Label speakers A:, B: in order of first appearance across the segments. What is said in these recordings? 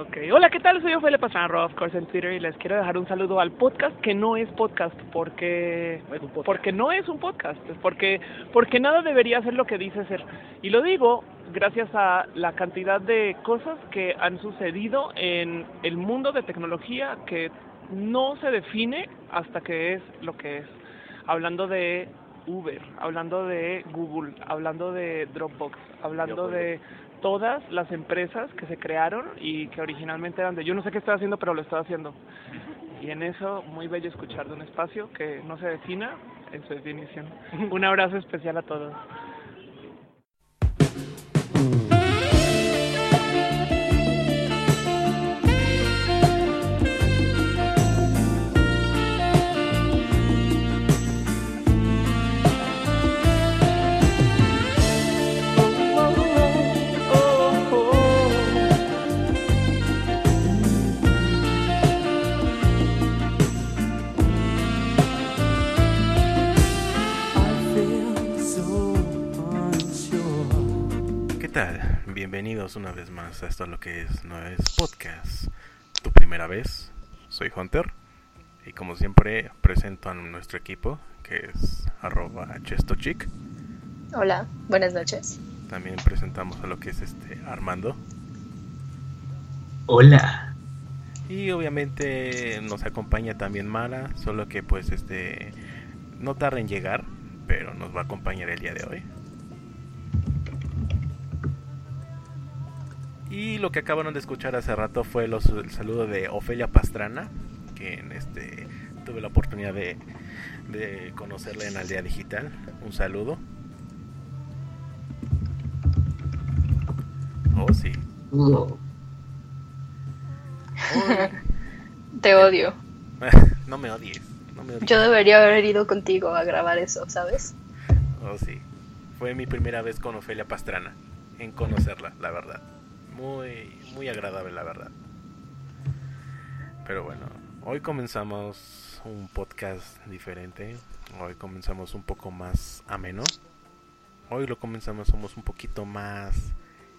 A: Ok, hola, ¿qué tal? Soy Ofelia Pastrana, of course, en Twitter y les quiero dejar un saludo al podcast que no es podcast porque
B: No es un podcast.
A: porque no es un podcast, porque porque nada debería ser lo que dice ser. Y lo digo gracias a la cantidad de cosas que han sucedido en el mundo de tecnología que no se define hasta que es lo que es. Hablando de Uber, hablando de Google, hablando de Dropbox, hablando de todas las empresas que se crearon y que originalmente eran de yo no sé qué estoy haciendo, pero lo estoy haciendo. Y en eso, muy bello escuchar de un espacio que no se defina en su definición. Un abrazo especial a todos.
C: Tal? Bienvenidos una vez más a esto lo que es no es podcast. Tu primera vez. Soy Hunter. Y como siempre presento a nuestro equipo, que es arroba chestochic.
D: Hola, buenas noches.
C: También presentamos a lo que es este Armando.
B: Hola.
C: Y obviamente nos acompaña también Mara, solo que pues este no tarda en llegar, pero nos va a acompañar el día de hoy. Y lo que acabaron de escuchar hace rato fue los- el saludo de Ofelia Pastrana, que en este tuve la oportunidad de, de conocerla en Aldea Digital. Un saludo. Oh, sí.
D: Te odio.
C: no me odies. No me odies.
D: Yo debería haber ido contigo a grabar eso, ¿sabes?
C: Oh, sí. Fue mi primera vez con Ofelia Pastrana. En conocerla, la verdad. Muy, muy agradable, la verdad. Pero bueno, hoy comenzamos un podcast diferente. Hoy comenzamos un poco más ameno. Hoy lo comenzamos, somos un poquito más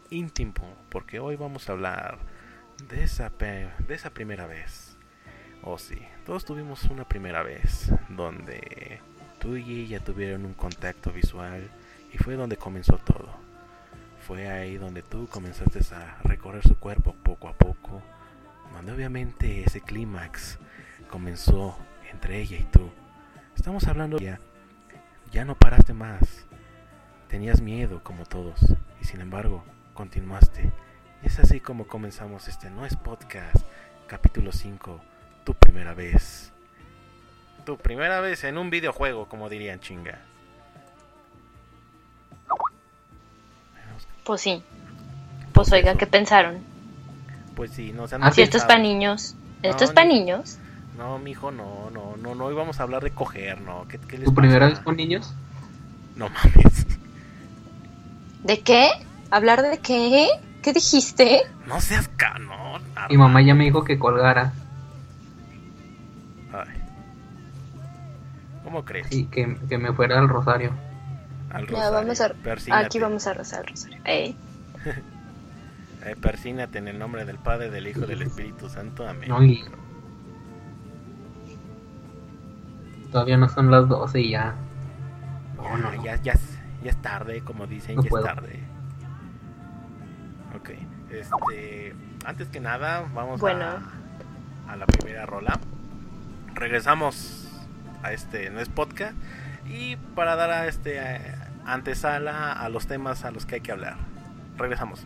C: íntimo. Porque hoy vamos a hablar de esa, pe- de esa primera vez. Oh, sí. Todos tuvimos una primera vez donde tú y ella tuvieron un contacto visual y fue donde comenzó todo. Fue ahí donde tú comenzaste a recorrer su cuerpo poco a poco, donde obviamente ese clímax comenzó entre ella y tú. Estamos hablando ya, ya no paraste más, tenías miedo como todos y sin embargo continuaste. Y es así como comenzamos este No es Podcast, capítulo 5, tu primera vez. Tu primera vez en un videojuego, como dirían chinga.
D: Pues sí. Pues oiga. ¿qué pensaron?
C: Pues sí, no se han
B: Ah,
D: Si esto es para niños. Esto
C: No,
D: es para
C: ni-
D: niños.
C: No, mijo, no, no, no, no íbamos a hablar de coger, no. ¿Qué, qué les
B: ¿Tu primera vez con niños?
C: No mames.
D: ¿De qué? ¿Hablar de qué? ¿Qué dijiste?
C: No seas cano.
B: Mi mamá ya me dijo que colgara
C: Ay. ¿Cómo crees?
B: y que, que me fuera al rosario.
C: Al rosario.
D: vamos a...
C: Persínate.
D: Aquí vamos a rezar el rosario. Eh,
C: Eh, persínate en el nombre del Padre, del Hijo y del Espíritu Santo. Amén.
B: No, y... Todavía no son las 12 y ya. No,
C: Ya,
B: no, no.
C: Ya, ya, es- ya es tarde, como dicen,
B: No
C: ya
B: puedo.
C: es tarde. Ok, este, antes que nada, vamos
D: Bueno.
C: a, a la primera rola. Regresamos a este, no es podcast, y para dar a este antesala a los temas a los que hay que hablar. Regresamos.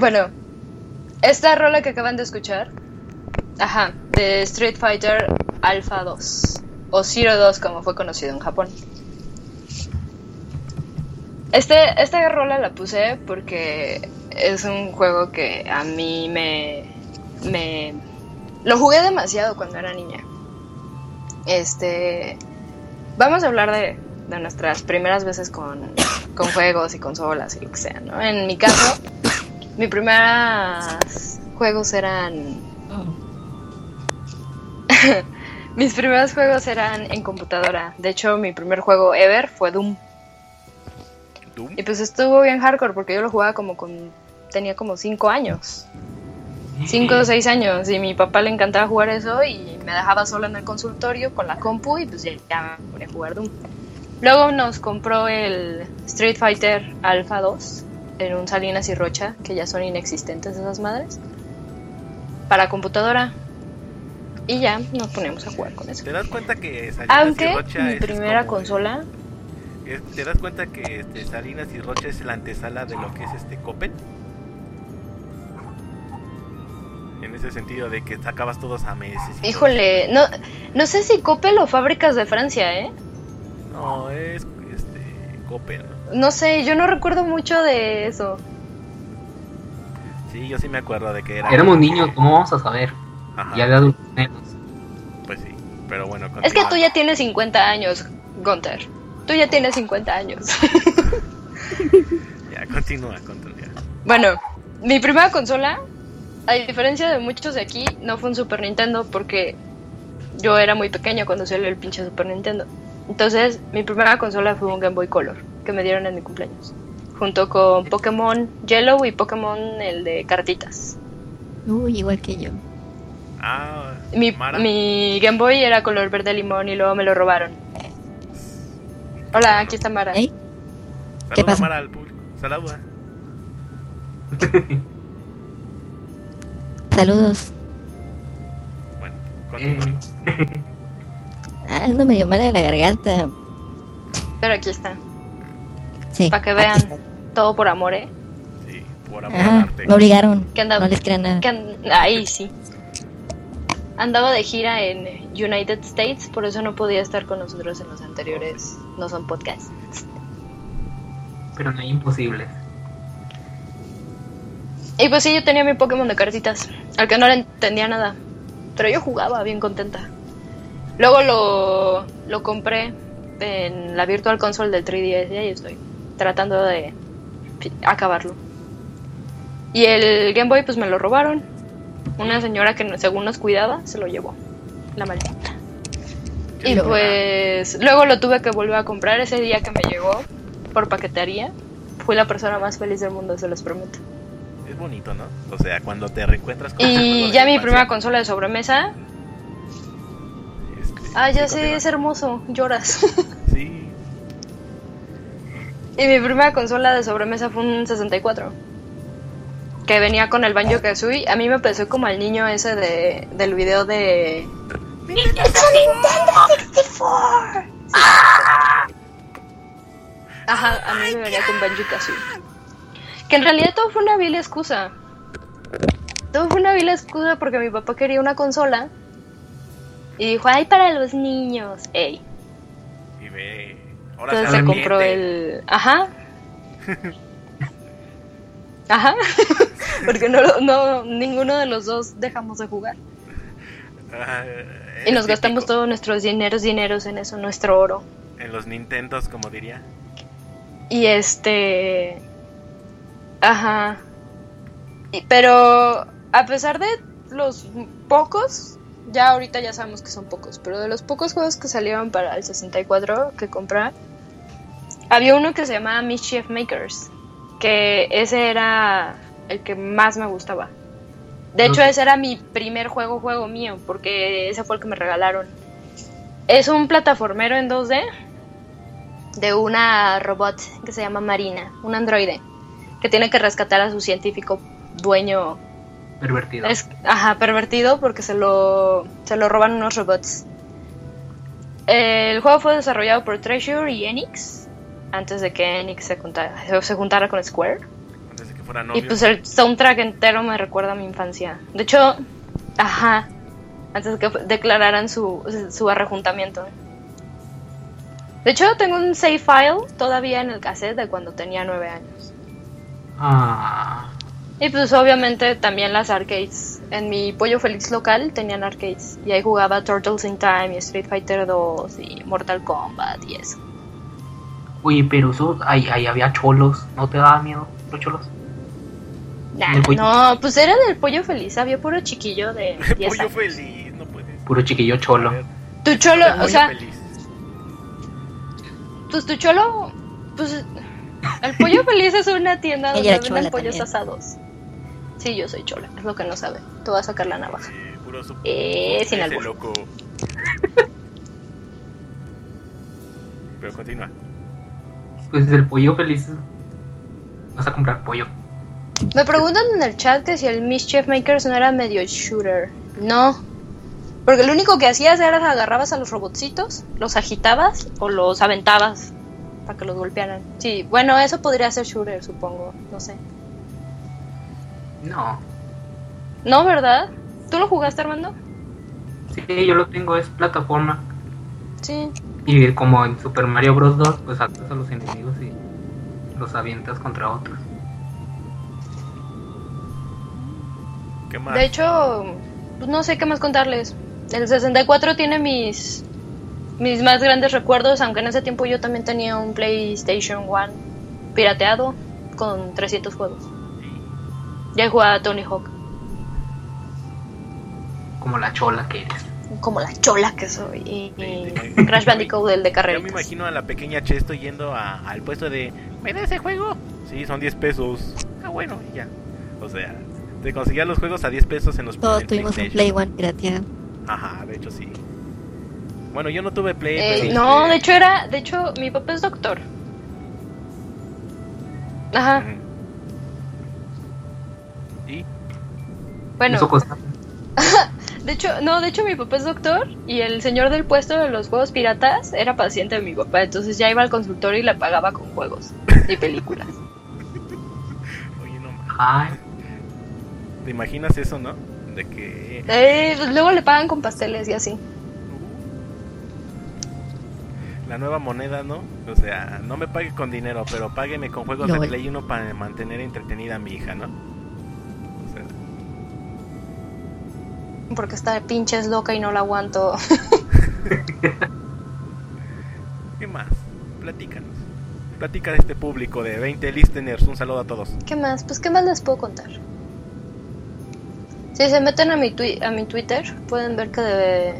D: Bueno, esta rola que acaban de escuchar, ajá, de Street Fighter Alpha 2 o Zero 2 como fue conocido en Japón. Este, esta rola la puse porque es un juego que a mí me, me lo jugué demasiado cuando era niña. Este, vamos a hablar de, de nuestras primeras veces con, con juegos y consolas y lo que sea, ¿no? En mi caso, mis primeros juegos eran mis primeros juegos eran en computadora. De hecho, mi primer juego ever fue Doom.
C: Doom.
D: Y pues estuvo bien hardcore porque yo lo jugaba como con... Tenía como 5 años. 5 o 6 años. Y mi papá le encantaba jugar eso y me dejaba sola en el consultorio con la compu y pues ya, ya me ponía a jugar Doom. Luego nos compró el Street Fighter Alpha 2 en un Salinas y Rocha, que ya son inexistentes esas madres, para computadora. Y ya nos ponemos a jugar con eso.
C: ¿Te das cuenta que Salinas y
D: Aunque
C: Rocha
D: mi
C: es
D: primera
C: como-
D: consola
C: ¿Te das cuenta que este, Salinas y Rocha es la antesala de lo que es este Coppel? En ese sentido de que sacabas todos a meses. y
D: Híjole, no, no sé si Coppel o Fábricas de Francia, ¿eh?
C: No, es este Coppel. ¿no?
D: No sé, yo no recuerdo mucho de eso.
C: Sí, yo sí me acuerdo de que era.
B: Éramos niños, ¿cómo vamos a saber?
C: Ajá,
B: Ya de adultos menos.
C: Pues sí, pero bueno.
D: Es que
C: continúa.
D: tú ya tienes 50 años, Gunter. Tú ya tienes 50 años.
C: Ya, continúa, continúa.
D: Bueno, mi primera consola, a diferencia de muchos de aquí, no fue un Super Nintendo porque yo era muy pequeño cuando salió el pinche Super Nintendo. Entonces, mi primera consola fue un Game Boy Color que me dieron en mi cumpleaños. Junto con Pokémon Yellow y Pokémon el de cartitas.
E: Uy, igual que yo.
C: Ah,
D: Mi, mi Game Boy era color verde limón y luego me lo robaron. Hola, aquí está Mara.
E: ¿Eh?
C: Saluda,
E: ¿Qué pasa?
C: Mara, al público. Saluda.
E: Saludos.
C: Bueno, continúa.
B: Eh,
E: Ah, ando medio de la garganta.
D: Pero aquí está.
E: Sí.
D: Pa' que vean. Todo por amor, ¿eh?
C: Sí, por amor al
E: Ajá,
C: arte.
E: me obligaron.
D: ¿Qué anda-
E: No les crean nada.
D: Ahí sí. Andaba de gira en United States, por eso no podía estar con nosotros en los anteriores. No son podcasts.
B: pero no es imposible.
D: Y pues sí, yo tenía mi Pokémon de cartitas, al que no le entendía nada. Pero yo jugaba bien contenta. Luego lo, lo compré en la Virtual Console del 3DS y ahí estoy, tratando de acabarlo. Y el Game Boy pues me lo robaron. Una señora que según nos cuidaba se lo llevó. La maldita. Y pues luego lo tuve que volver a comprar ese día que me llegó por paquetería. Fui la persona más feliz del mundo, se los prometo.
C: Es bonito, ¿no? O sea, cuando te reencuentras con
D: Y ya mi primera consola de sobremesa.
C: este,
D: Ah, ya sé, es hermoso, lloras.
C: Sí,
D: y mi primera consola de sobremesa fue un 64. Que venía con el Banjo Kazooie. A mí me pesó como al niño ese de, del video de. ¡Nintendo 64! Ajá, a mí me venía con Banjo Kazooie. Que en realidad todo fue una vil excusa. Todo fue una vil excusa porque mi papá quería una consola. Y dijo, ay, para los niños. Ey.
C: y ve. Ahora
D: Entonces
C: se
D: compró el. Ajá. Ajá. Porque no, no, ninguno de los dos dejamos de jugar.
C: Ah,
D: Y nos gastamos todos nuestros dineros, dineros en eso, nuestro oro.
C: En los Nintendos, como diría.
D: Y este. Ajá. Y- pero a pesar de los pocos, ya ahorita ya sabemos que son pocos, pero de los pocos juegos que salieron para el 64 que compré, había uno que se llamaba Mischief Makers, que ese era el que más me gustaba. De hecho, ese era mi primer juego, juego mío, porque ese fue el que me regalaron. Es un plataformero en 2D de una robot que se llama Marina, un androide, que tiene que rescatar a su científico dueño
B: Pervertido.
D: Es, ajá, pervertido porque se lo, se lo roban unos robots. El juego fue desarrollado por Treasure y Enix antes de que Enix se juntara, se juntara con Square.
C: Antes de que fuera
D: Y pues el soundtrack entero me recuerda a mi infancia. De hecho, ajá, antes de que declararan su, su arrejuntamiento. De hecho, tengo un save file todavía en el cassette de cuando tenía nueve años.
B: Ah,
D: Y pues obviamente también las arcades. En mi pollo feliz local tenían arcades. Y ahí jugaba Turtles in Time y Street Fighter 2 y Mortal Kombat y eso.
B: Oye, pero eso, ahí, ahí había cholos. ¿No te daba miedo los cholos?
D: No, pues era del pollo feliz. Había puro chiquillo de 10
C: Pollo
D: años.
C: feliz, no puede.
B: Puro chiquillo
C: A
B: cholo.
D: Tu cholo, o sea,
C: feliz.
D: pues tu cholo, pues el pollo feliz es una tienda donde venden pollos
E: también.
D: asados. Sí, yo soy chola, es lo que no sabe. Te voy a sacar la navaja.
C: Eh, puro su-
D: Eh, sin
C: ese
D: albur.
C: loco. Pero continúa.
B: Pues el pollo feliz. Vas a comprar pollo.
D: Me preguntan en el chat que si el Mischief Makers no era medio shooter. No. Porque lo único que hacías era agarrabas a los robotcitos, los agitabas o los aventabas para que los golpearan. Sí, bueno, eso podría ser shooter, supongo. No sé.
B: No.
D: No, ¿verdad? ¿Tú lo jugaste, Armando?
B: Sí, yo lo tengo, es plataforma.
D: Sí.
B: Y como en Super Mario Bros. 2, pues atas a los enemigos y los avientas contra otros.
C: ¿Qué más?
D: De hecho, pues no sé qué más contarles. El 64 tiene mis mis más grandes recuerdos, aunque en ese tiempo yo también tenía un PlayStation 1 pirateado con 300 juegos. Ya jugaba Tony Hawk,
B: Como la chola que eres.
D: Como la chola que soy. Y,
C: Sí.
D: Crash Bandicoot, el de
C: Yo me imagino a la pequeña Chesto yendo a- al puesto de ¿Me da ese juego? Sí, son 10 pesos. Ah, bueno, y ya. O sea, te conseguías los juegos a 10 pesos en los
E: Todos
C: en
E: tuvimos un. Play One pirateado.
C: Ajá, de hecho sí. Bueno, yo no tuve Play.
D: Eh,
C: pero
D: no,
C: este,
D: de hecho era, de hecho mi papá es doctor. Ajá.
C: Y
D: bueno.
B: Eso.
D: De hecho, no, de hecho mi papá es doctor y el señor del puesto de los juegos piratas era paciente de mi papá, entonces ya iba al consultorio y le pagaba con juegos y películas.
C: oye, no
B: Ay,
C: ¿Te imaginas eso, no? De que
D: Eh, pues luego le pagan con pasteles y así.
C: la nueva moneda, ¿no? O sea, no me pague con dinero, pero págueme con juegos de. Play 1 para mantener entretenida a mi hija, ¿no?
D: Porque esta pinche es loca y no la aguanto.
C: ¿qué más? Platícanos. Platica de este público de 20 listeners. Un saludo a todos.
D: ¿Qué más? Pues qué más les puedo contar. Si se meten a mi twi- a mi Twitter, pueden ver que, de-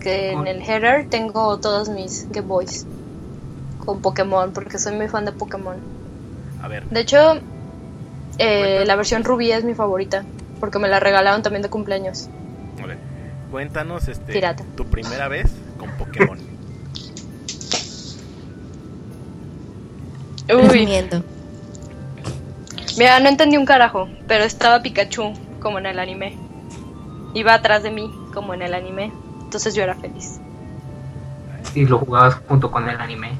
D: que en el header tengo todos mis Game Boys con Pokémon, porque soy muy fan de Pokémon.
C: A ver,
D: De hecho, eh, la versión rubí es mi favorita, porque me la regalaron también de cumpleaños.
C: Cuéntanos este
D: Pirata.
C: tu primera vez con Pokémon.
D: Uy, mira, no entendí un carajo, pero estaba Pikachu, como en el anime. Iba atrás de mí, como en el anime. Entonces yo era feliz.
B: y lo jugabas junto con el anime.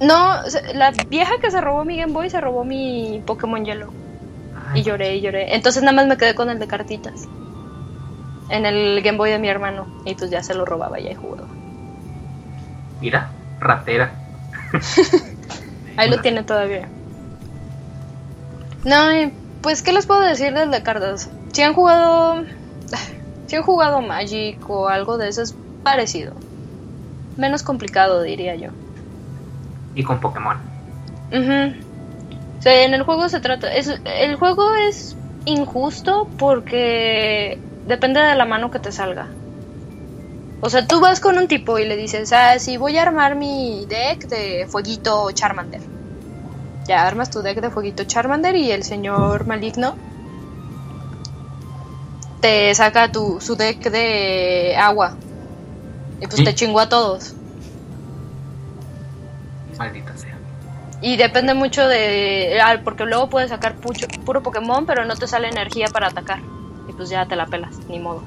D: No, la vieja que se robó mi Game Boy se robó mi Pokémon Yellow.
B: Ay,
D: Y lloré y lloré. Entonces nada más me quedé con el de cartitas. En el Game Boy de mi hermano. Y pues ya se lo robaba y ahí jugaba.
B: Mira, ratera.
D: Ahí lo tiene todavía. No, y, pues ¿qué les puedo decir del de cartas? Si han jugado... Si han jugado Magic o algo de eso es parecido. Menos complicado diría yo.
B: Y con Pokémon.
D: Ujú. O sea, en el juego se trata. Es, el juego es injusto porque depende de la mano que te salga. O sea, tú vas con un tipo y le dices, ah, sí, voy a armar mi deck de fueguito Charmander. Ya armas tu deck de fueguito Charmander y el señor maligno te saca tu, su deck de agua. Y pues te chingó a todos.
B: Maldita sea.
D: Y depende mucho de. ah, Porque luego puedes sacar pucho- puro Pokémon, pero no te sale energía para atacar. Y pues ya te la pelas, ni modo.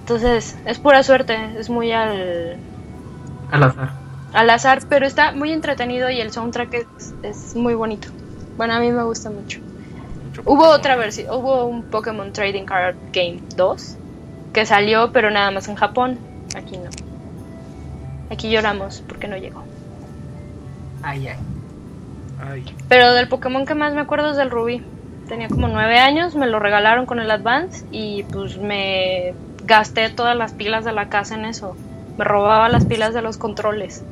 D: Entonces, es pura suerte, es muy al,
B: Al azar.
D: al azar, pero está muy entretenido y el soundtrack es, es muy bonito. Bueno, a mí me gusta mucho.
C: Mucho
D: Hubo
C: Pokémon.
D: otra versión, hubo un Pokémon Trading Card Game 2 que salió, pero nada más en Japón. Aquí no. Aquí lloramos porque no llegó.
B: Ay, ay.
C: Ay,
D: Pero del Pokémon que más me acuerdo es del Rubí. Tenía como nueve años, me lo regalaron con el Advance y pues me gasté todas las pilas de la casa en eso. Me robaba las pilas de los controles.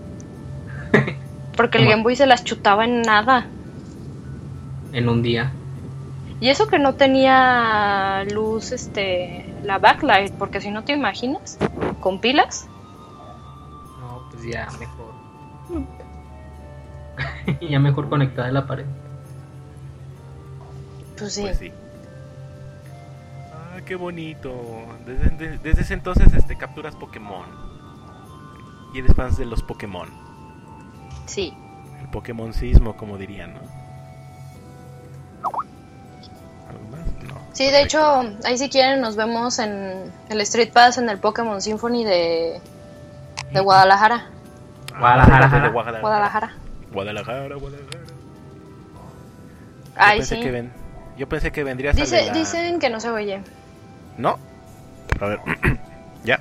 D: Porque el. Game Boy se las chutaba en nada.
B: En un día.
D: Y eso que no tenía luz, este, la backlight, porque si no te imaginas, con pilas,
B: No, pues ya mejor. ya mejor conectada a la pared.
D: Pues sí.
C: pues sí. Ah, qué bonito. Desde, de- desde ese entonces este, capturas Pokémon. Y eres fans de los Pokémon.
D: Sí.
C: El Pokémon sismo, como dirían, ¿no? ¿Algo más? No.
D: Sí, de
C: Perfecto.
D: hecho, ahí si quieren nos vemos en el Street Pass en el Pokémon Symphony de, de Guadalajara.
C: Ah,
B: Guadalajara.
C: Guadalajara.
D: Guadalajara.
C: Guadalajara, Guadalajara. Yo
D: Ay,
C: pensé
D: sí.
C: que ven- Yo pensé que vendrías al de
D: Dice,
C: la-
D: Dicen que no se oye.
C: ¿No? A ver. ya.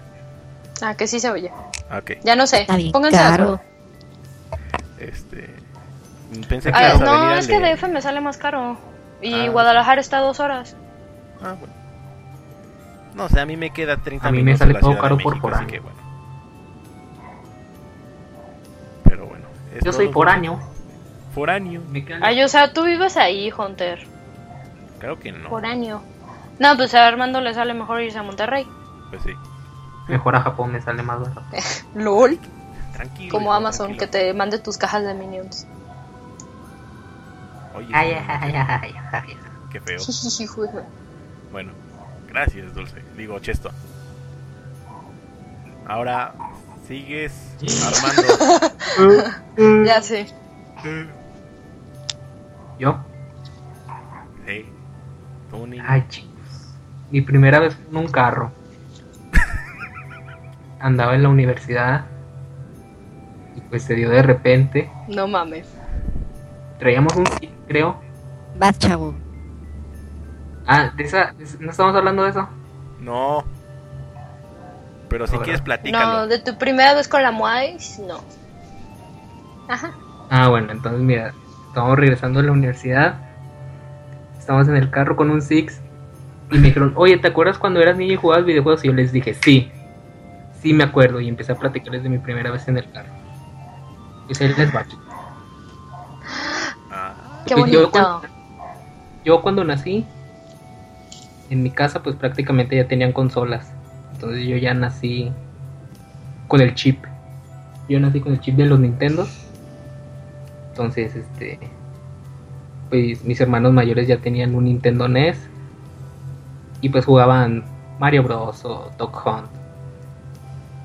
D: Ah, que sí se oye.
C: Ok.
D: Ya no sé. Pónganse de
E: caro.
C: Este. Pensé que
D: Ah, no, es que
C: de-
D: DF me sale más caro. Y
C: Ah.
D: Guadalajara está a dos horas.
C: Ah, bueno. No, o sea, a mí me queda 30
B: A mí me
C: minutos
B: sale todo caro por
C: México, así
B: foráneo.
C: que bueno. Pero bueno.
B: Yo soy foráneo.
C: Foráneo.
D: Ay, o sea, tú vives ahí, Hunter.
C: Claro que no.
D: Foráneo. No, pues a Armando le sale mejor irse a Monterrey.
C: Pues sí.
B: mejor a Japón, me sale más barato.
D: LOL.
C: Tranquilo.
D: Como
C: hijo,
D: Amazon,
C: tranquilo.
D: que te mande tus cajas de Minions.
C: Oye,
B: Ay, ay, ay, ay, ay.
C: qué feo. Bueno, gracias, Dulce. Digo, Chesto. Ahora sigues Armando.
D: ya sé.
B: Yo,
C: Sí. Niño.
B: ay chicos. Mi primera vez en un carro. Andaba en la universidad. Y pues se dio de repente.
D: No mames.
B: Traíamos un creo.
E: Vas, chavo.
B: Ah, de esa, de ¿no estamos hablando de eso?
C: No. Pero si quieres, platícalo.
D: No, de tu primera vez con la Moais, no. Ajá.
B: Ah, bueno, entonces mira, estamos regresando a la universidad. Estamos en el carro con un Six. Y me dijeron, oye, ¿te acuerdas cuando eras niño y jugabas videojuegos? Y yo les dije, sí. Sí me acuerdo. Y empecé a platicarles de mi primera vez en el carro. Y se les va.
C: Ah,
D: Qué
B: Pues yo
D: bonito.
B: cuando- Yo cuando nací, en mi casa pues prácticamente ya tenían consolas. Entonces yo ya nací con el chip. Yo nací con el chip de los Nintendo. Entonces, este, pues mis hermanos mayores ya tenían un Nintendo NES. Y pues jugaban Mario Bros. o Dog Hunt.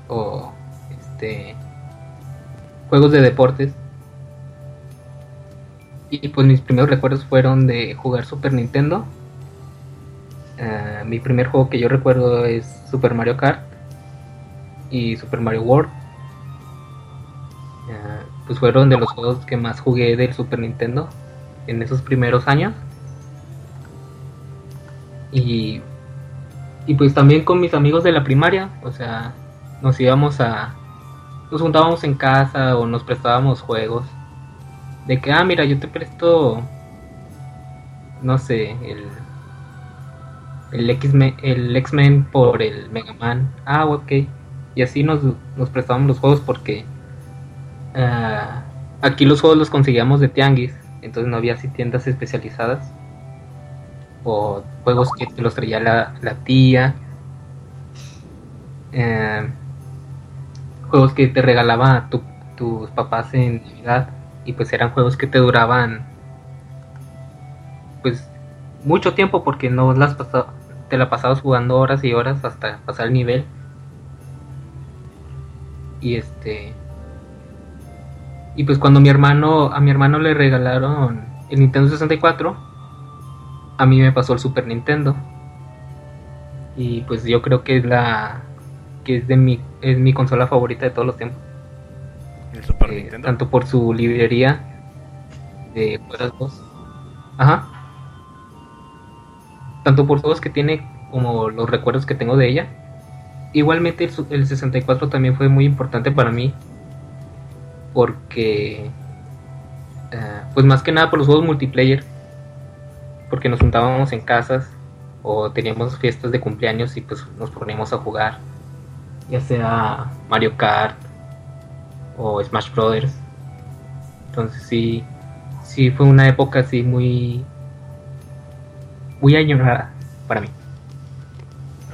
B: O este juegos de deportes. Y pues mis primeros recuerdos fueron de jugar Super Nintendo. Eh, mi primer juego que yo recuerdo es Super Mario Kart y Super Mario World. Eh, pues fueron de los juegos que más jugué del Super Nintendo en esos primeros años. Y, y pues también con mis amigos de la primaria, o sea, nos íbamos a... Nos juntábamos en casa o nos prestábamos juegos de que, ah, mira, yo te presto, no sé, el, el X-Men por el Mega Man. Ah, ok. Y así nos, nos prestábamos los juegos porque ah, aquí los juegos los conseguíamos de tianguis, entonces no había así tiendas especializadas. O juegos que te los traía la, tía. Eh, juegos que te regalaba tu- tus papás en Navidad y pues eran juegos que te duraban pues mucho tiempo porque no las te la pasabas jugando horas y horas hasta pasar el nivel y este y pues cuando mi hermano a mi hermano le regalaron el Nintendo 64 a mí me pasó el Super Nintendo Y pues yo creo que es la que es de mi es mi consola favorita de todos los tiempos.
C: El Super
B: Eh,
C: Nintendo.
B: tanto por su librería de juegos. Ajá. Tanto por juegos que tiene como los recuerdos que tengo de ella. Igualmente el, el 64 también fue muy importante para mí. Porque... eh, pues más que nada por los juegos multiplayer. Porque nos juntábamos en casas o teníamos fiestas de cumpleaños y pues nos poníamos a jugar. Ya sea Mario Kart o Smash Brothers. Entonces sí, sí fue una época así muy, muy añorada para mí.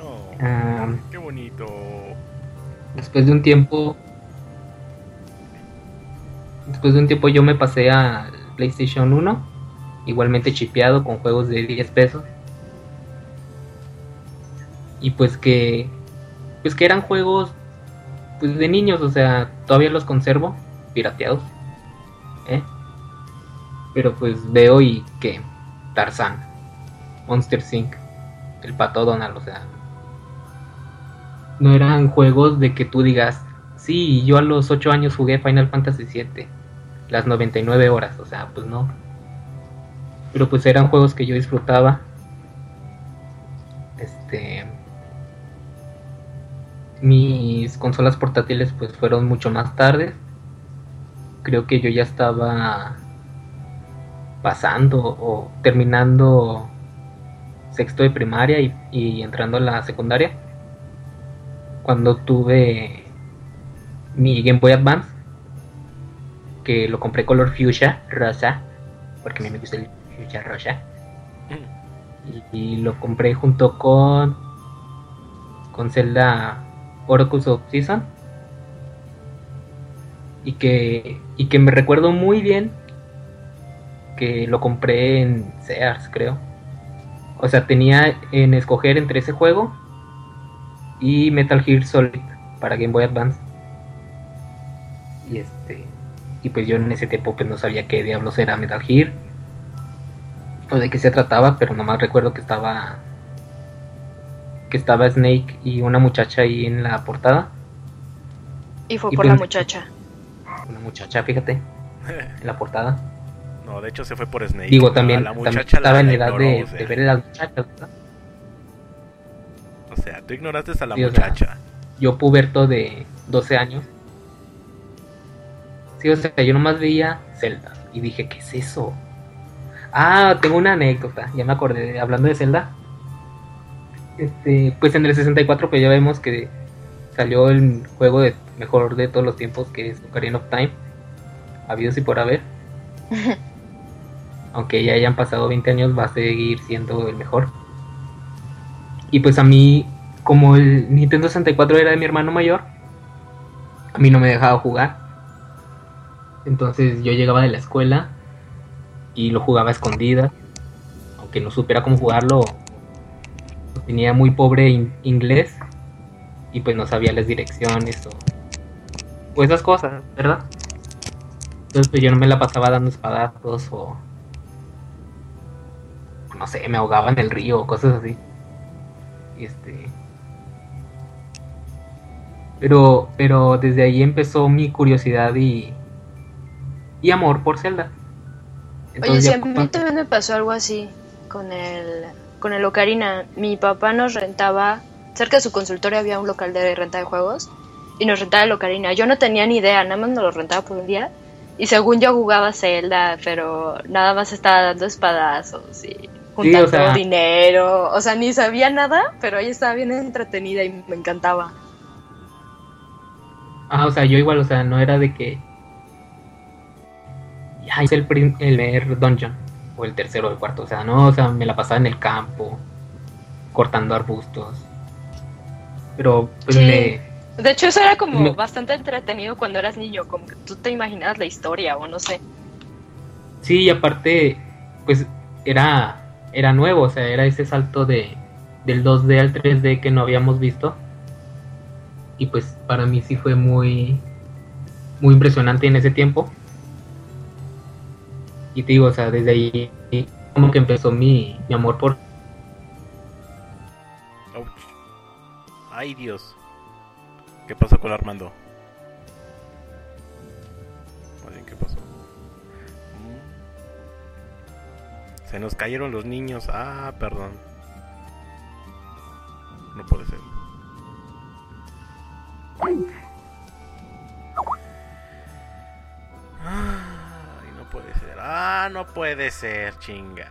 C: Oh,
B: Ah,
C: qué bonito.
B: después de un tiempo, después de un tiempo yo me pasé a PlayStation 1, igualmente chipeado con juegos de 10 pesos. Y pues que, pues que eran juegos pues de niños, o sea, todavía los conservo, pirateados. ¿eh? Pero pues veo y que Tarzan, Monster Inc., el pato Donald, o sea, no eran juegos de que tú digas, sí, yo a los 8 años jugué Final Fantasy VII, las 99 horas, o sea, pues no. Pero pues eran juegos que yo disfrutaba. Este mis consolas portátiles pues fueron mucho más tarde. Creo que yo ya estaba pasando o terminando sexto de primaria y, y entrando a la secundaria. Cuando tuve mi Game Boy Advance, que lo compré color fuchsia, rosa, porque a mí me gusta el fuchsia rosa. Y, y lo compré junto con con Zelda Oracles of Season. Y que y que me recuerdo muy bien que lo compré en Sears creo. O sea tenía en escoger entre ese juego y Metal Gear Solid para Game Boy Advance. Y este y pues yo en ese tiempo pues no sabía qué diablos era Metal Gear o de qué se trataba pero nomás recuerdo que estaba que estaba Snake y una muchacha ahí en la portada.
D: Y fue
B: Y
D: por
B: pues-
D: la muchacha.
B: Una muchacha, fíjate, en la portada.
C: no, de hecho se fue por Snake.
B: Digo,
C: A
B: también,
C: la
B: también
C: muchacha
B: estaba
C: la-
B: en
C: la
B: edad
C: ignoró,
B: de,
C: o sea.
B: de ver a las muchachas. ¿verdad?
C: O sea, tú ignoraste a la
B: Sí, o sea,
C: muchacha.
B: Yo puberto de 12 años. Sí, o sea, yo nomás veía Zelda y dije, ¿qué es eso? Ah, tengo una anécdota, ya me acordé, hablando de Zelda. Este, pues en el 64 pues ya vemos que salió el juego de mejor de todos los tiempos que es Ocarina of Time. Habidos y por haber. Aunque ya hayan pasado 20 años va a seguir siendo el mejor. Y pues a mí, como el Nintendo 64 era de mi hermano mayor, a mí no me dejaba jugar. Entonces yo llegaba de la escuela y lo jugaba a escondidas. Aunque no supiera cómo jugarlo, tenía muy pobre in- inglés y pues no sabía las direcciones o, o esas cosas, ¿verdad? Entonces pues yo no me la pasaba dando espadazos o no sé, me ahogaba en el río o cosas así. Este pero pero desde ahí empezó mi curiosidad y y amor por Zelda.
D: Oye,
B: ya
D: a mí también me pasó algo así con el, con el Ocarina. Mi papá nos rentaba, cerca de su consultorio había un local de renta de juegos y nos rentaba el Ocarina. Yo no tenía ni idea, nada más nos lo rentaba por un día. Y según yo jugaba Zelda, pero nada más estaba dando espadazos y juntando
B: sea-
D: dinero. O sea, ni sabía nada, pero ella estaba bien entretenida y me encantaba.
B: Ah, o sea, yo igual, o sea, no era de que ya hice el, prim- el primer dungeon o el tercero o el cuarto, o sea, no, o sea, me la pasaba en el campo cortando arbustos. Pero pues
D: Sí.
B: me
D: De hecho, eso era como
B: Me-
D: bastante entretenido cuando eras niño, como que tú te imaginabas la historia o no sé.
B: Sí, y aparte, pues era, era nuevo, o sea, era ese salto de, del 2D al 3D que no habíamos visto. Y pues para mí sí fue muy, muy impresionante en ese tiempo. Y digo, o sea, desde ahí como que empezó mi, mi amor por...
C: Ay, Dios. ¿Qué pasó con Armando? ¿qué pasó? Mm. Se nos cayeron los niños. Ah, perdón. No puede ser. Ay, no puede ser. Ah, no puede ser, chinga.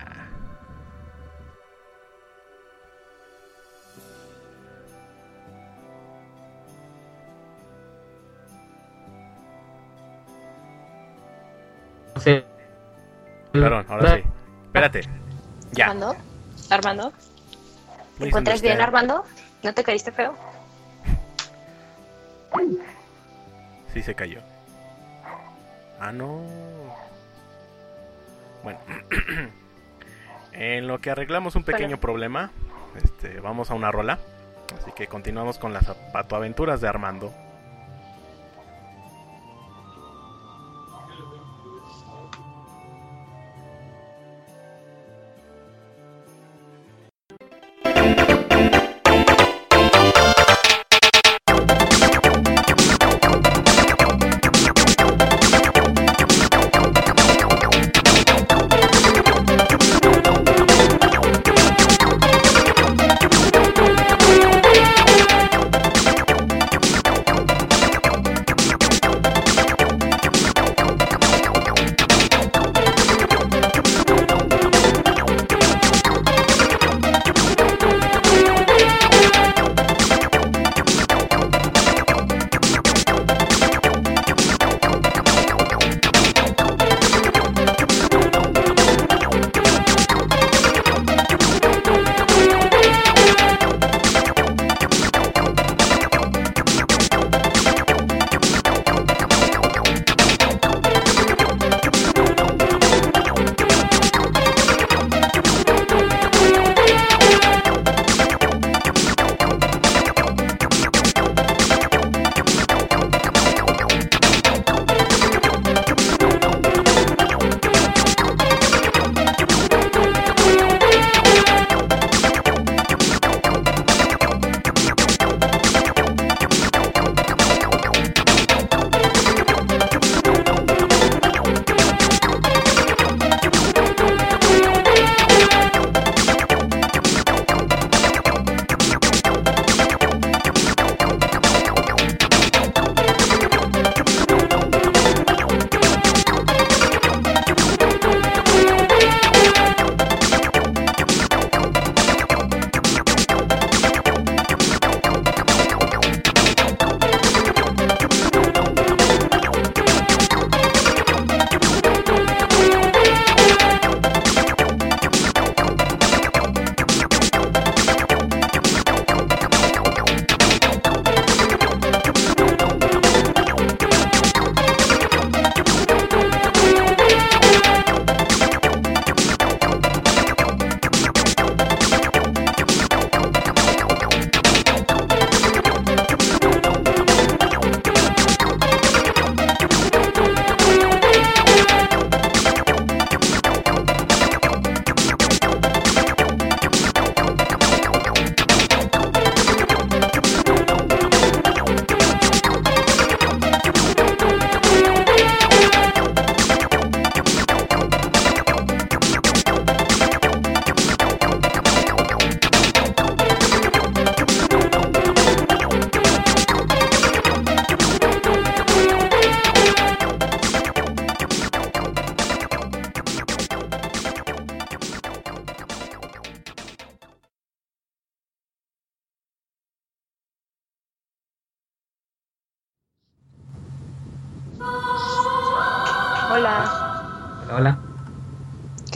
B: Sé.
C: Perdón, ahora sí. Espérate. Ya.
D: Armando, Armando, ¿te encuentras bien. Armando? ¿No te caíste feo?
C: Sí se cayó. Ah, no. Bueno. en lo que arreglamos un pequeño
D: Hola.
C: problema, este, vamos a una rola. Así que continuamos con las patoaventuras de Armando.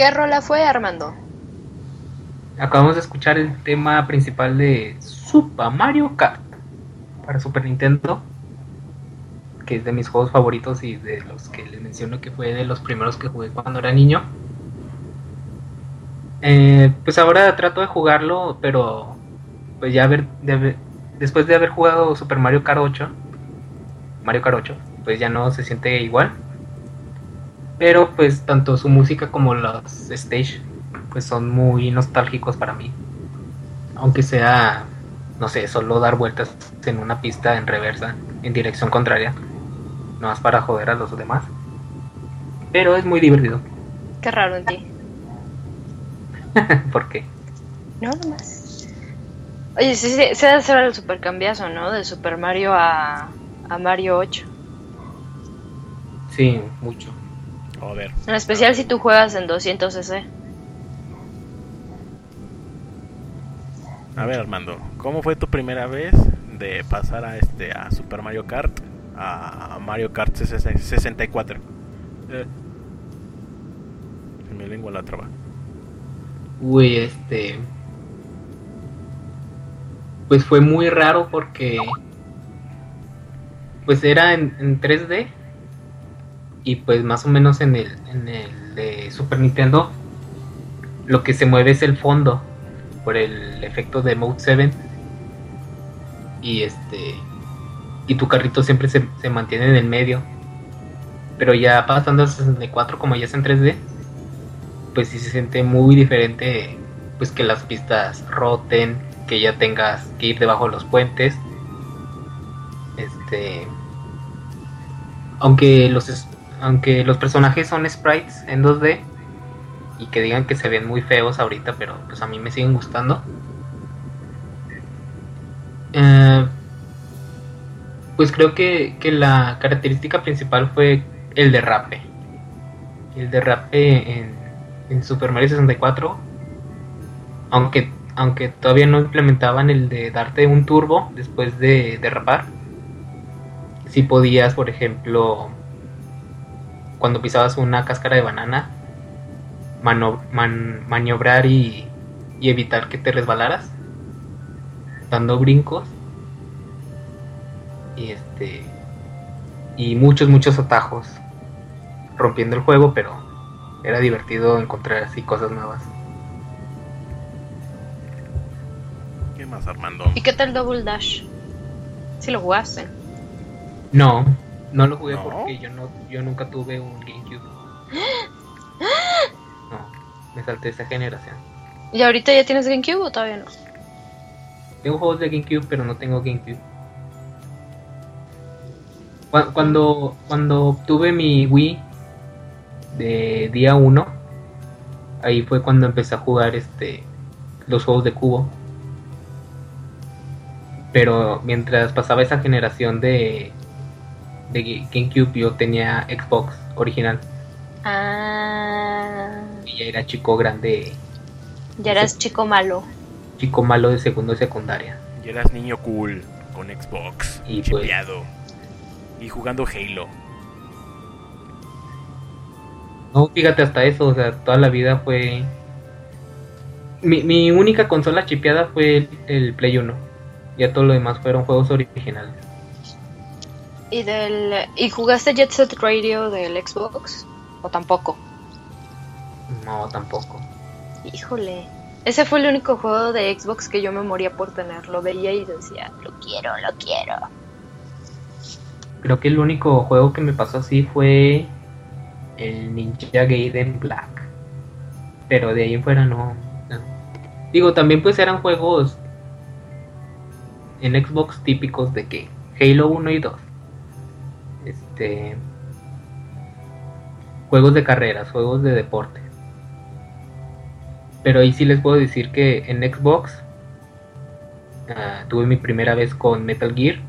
D: ¿Qué rola fue, Armando?
B: Acabamos de escuchar el tema principal de Super Mario Kart para Super Nintendo, que es de mis juegos favoritos y de los que les menciono que fue de los primeros que jugué cuando era niño. Eh, pues ahora trato de jugarlo, pero pues ya haber, de haber- después de haber jugado Super Mario Kart 8, Mario Kart 8, pues ya no se siente igual. Pero pues tanto su música como los stage pues son muy nostálgicos para mí. Aunque sea no sé, solo dar vueltas en una pista en reversa, en dirección contraria, no más para joder a los demás. Pero es muy divertido.
D: Qué raro en ti.
B: ¿Por qué?
D: No, nomás. Oye, sí, sí, se hacer el supercambiazo, ¿no? De Super Mario a, a Mario 8.
B: Sí, mucho.
C: Ver.
D: En especial si tú juegas en 200cc.
C: A ver, Armando, ¿cómo fue tu primera vez de pasar a este a Super Mario Kart a Mario Kart 64? Eh. Se me lengua la traba.
B: Uy, este. Pues fue muy raro porque. Pues era en, en 3D. Y pues más o menos en el, en el de Super Nintendo. Lo que se mueve es el fondo. Por el efecto de Mode 7. Y este. Y tu carrito siempre se, se mantiene en el medio. Pero ya pasando al 64, como ya es en 3D pues sí se siente muy diferente pues que las pistas roten, que ya tengas que ir debajo de los puentes. Este aunque los aunque los personajes son sprites en 2D y que digan que se ven muy feos ahorita, pero pues a mí me siguen gustando. Eh, pues creo que, que la característica principal fue el derrape. El derrape en, en Super Mario 64. Aunque, aunque todavía no implementaban el de darte un turbo después de derrapar. Si podías, por ejemplo, cuando pisabas una cáscara de banana, mano- man- maniobrar y, y evitar que te resbalaras, dando brincos. Y este. Y muchos, muchos atajos. Rompiendo el juego, pero era divertido encontrar así cosas nuevas.
C: ¿Qué más, Armando?
D: ¿Y qué tal Double Dash? Si lo jugaste.
B: No, no lo jugué
C: ¿No?
B: porque yo no, yo nunca tuve un GameCube. No, me salté esa generación.
D: ¿Y ahorita ya tienes GameCube o todavía no?
B: Tengo juegos de GameCube, pero no tengo GameCube. Cu- Cuando, cuando obtuve mi Wii de día 1, ahí fue cuando empecé a jugar este los juegos de cubo. Pero mientras pasaba esa generación de, de Ga- GameCube, yo tenía Xbox original.
D: Ah,
B: Y ya era chico grande,
D: ya eras chico malo.
B: chico malo de segundo y secundaria.
C: Y eras niño cool con Xbox,
B: Y pues-
C: chipeado. Y jugando Halo.
B: No, fíjate hasta eso, o sea, toda la vida fue... Mi, mi única consola chipeada fue el, el Play 1. Ya todo lo demás fueron juegos originales.
D: ¿Y del y jugaste Jet Set Radio del Xbox? ¿O tampoco?
B: No, tampoco.
D: Híjole. Ese fue el único juego de Xbox que yo me moría por tener. Lo veía y decía, lo quiero, lo quiero.
B: Creo que el único juego que me pasó así fue el Ninja Gaiden Black. Pero de ahí en fuera no. no. Digo, también pues eran juegos en Xbox típicos de que Halo 1 y 2. Este juegos de carreras, juegos de deporte. Pero ahí sí les puedo decir que en Xbox ah, tuve mi primera vez con Metal Gear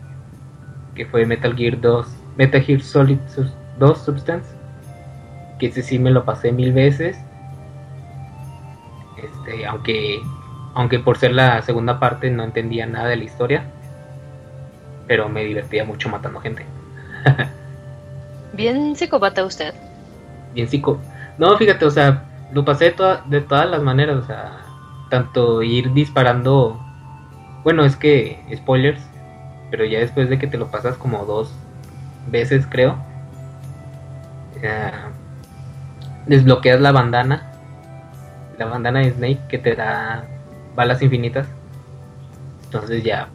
B: que fue Metal Gear 2, Metal Gear Solid Sus- 2 Substance, que ese sí me lo pasé mil veces. Este, aunque aunque por ser la segunda parte no entendía nada de la historia, pero me divertía mucho matando gente.
D: Bien psicópata usted.
B: Bien psico. No, fíjate, o sea, lo pasé de, toda- de todas las maneras, o sea, tanto ir disparando, bueno, es que spoilers, pero ya después de que te lo pasas como dos veces, creo, eh, desbloqueas la bandana, la bandana de Snake que te da balas infinitas. Entonces ya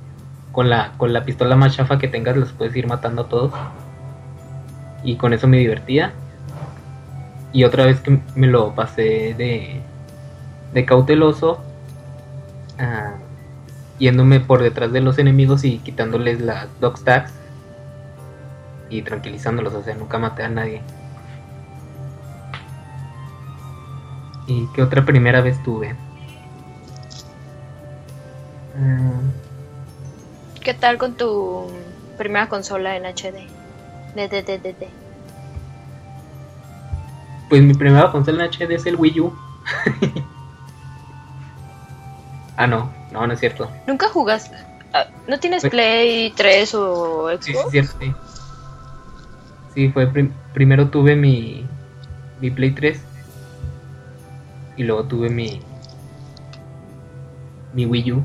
B: con la con la pistola más chafa que tengas los puedes ir matando a todos. Y con eso me divertía. Y otra vez que me lo pasé de, de cauteloso, ah, yéndome por detrás de los enemigos y quitándoles las dog tags y tranquilizándolos, o sea, nunca maté a nadie. ¿Y qué otra primera vez tuve? Mm,
D: ¿Qué tal con tu primera consola en HD? De, de, de, de, de.
B: Pues mi primera consola en HD es el Wii U. ah, no, no, no es cierto.
D: ¿Nunca jugaste? ah, ¿No tienes
B: Pues-
D: Play 3 o Xbox?
B: Sí, sí, es cierto, sí. Sí, fue prim- primero tuve mi, mi Play 3 y luego tuve mi mi Wii U.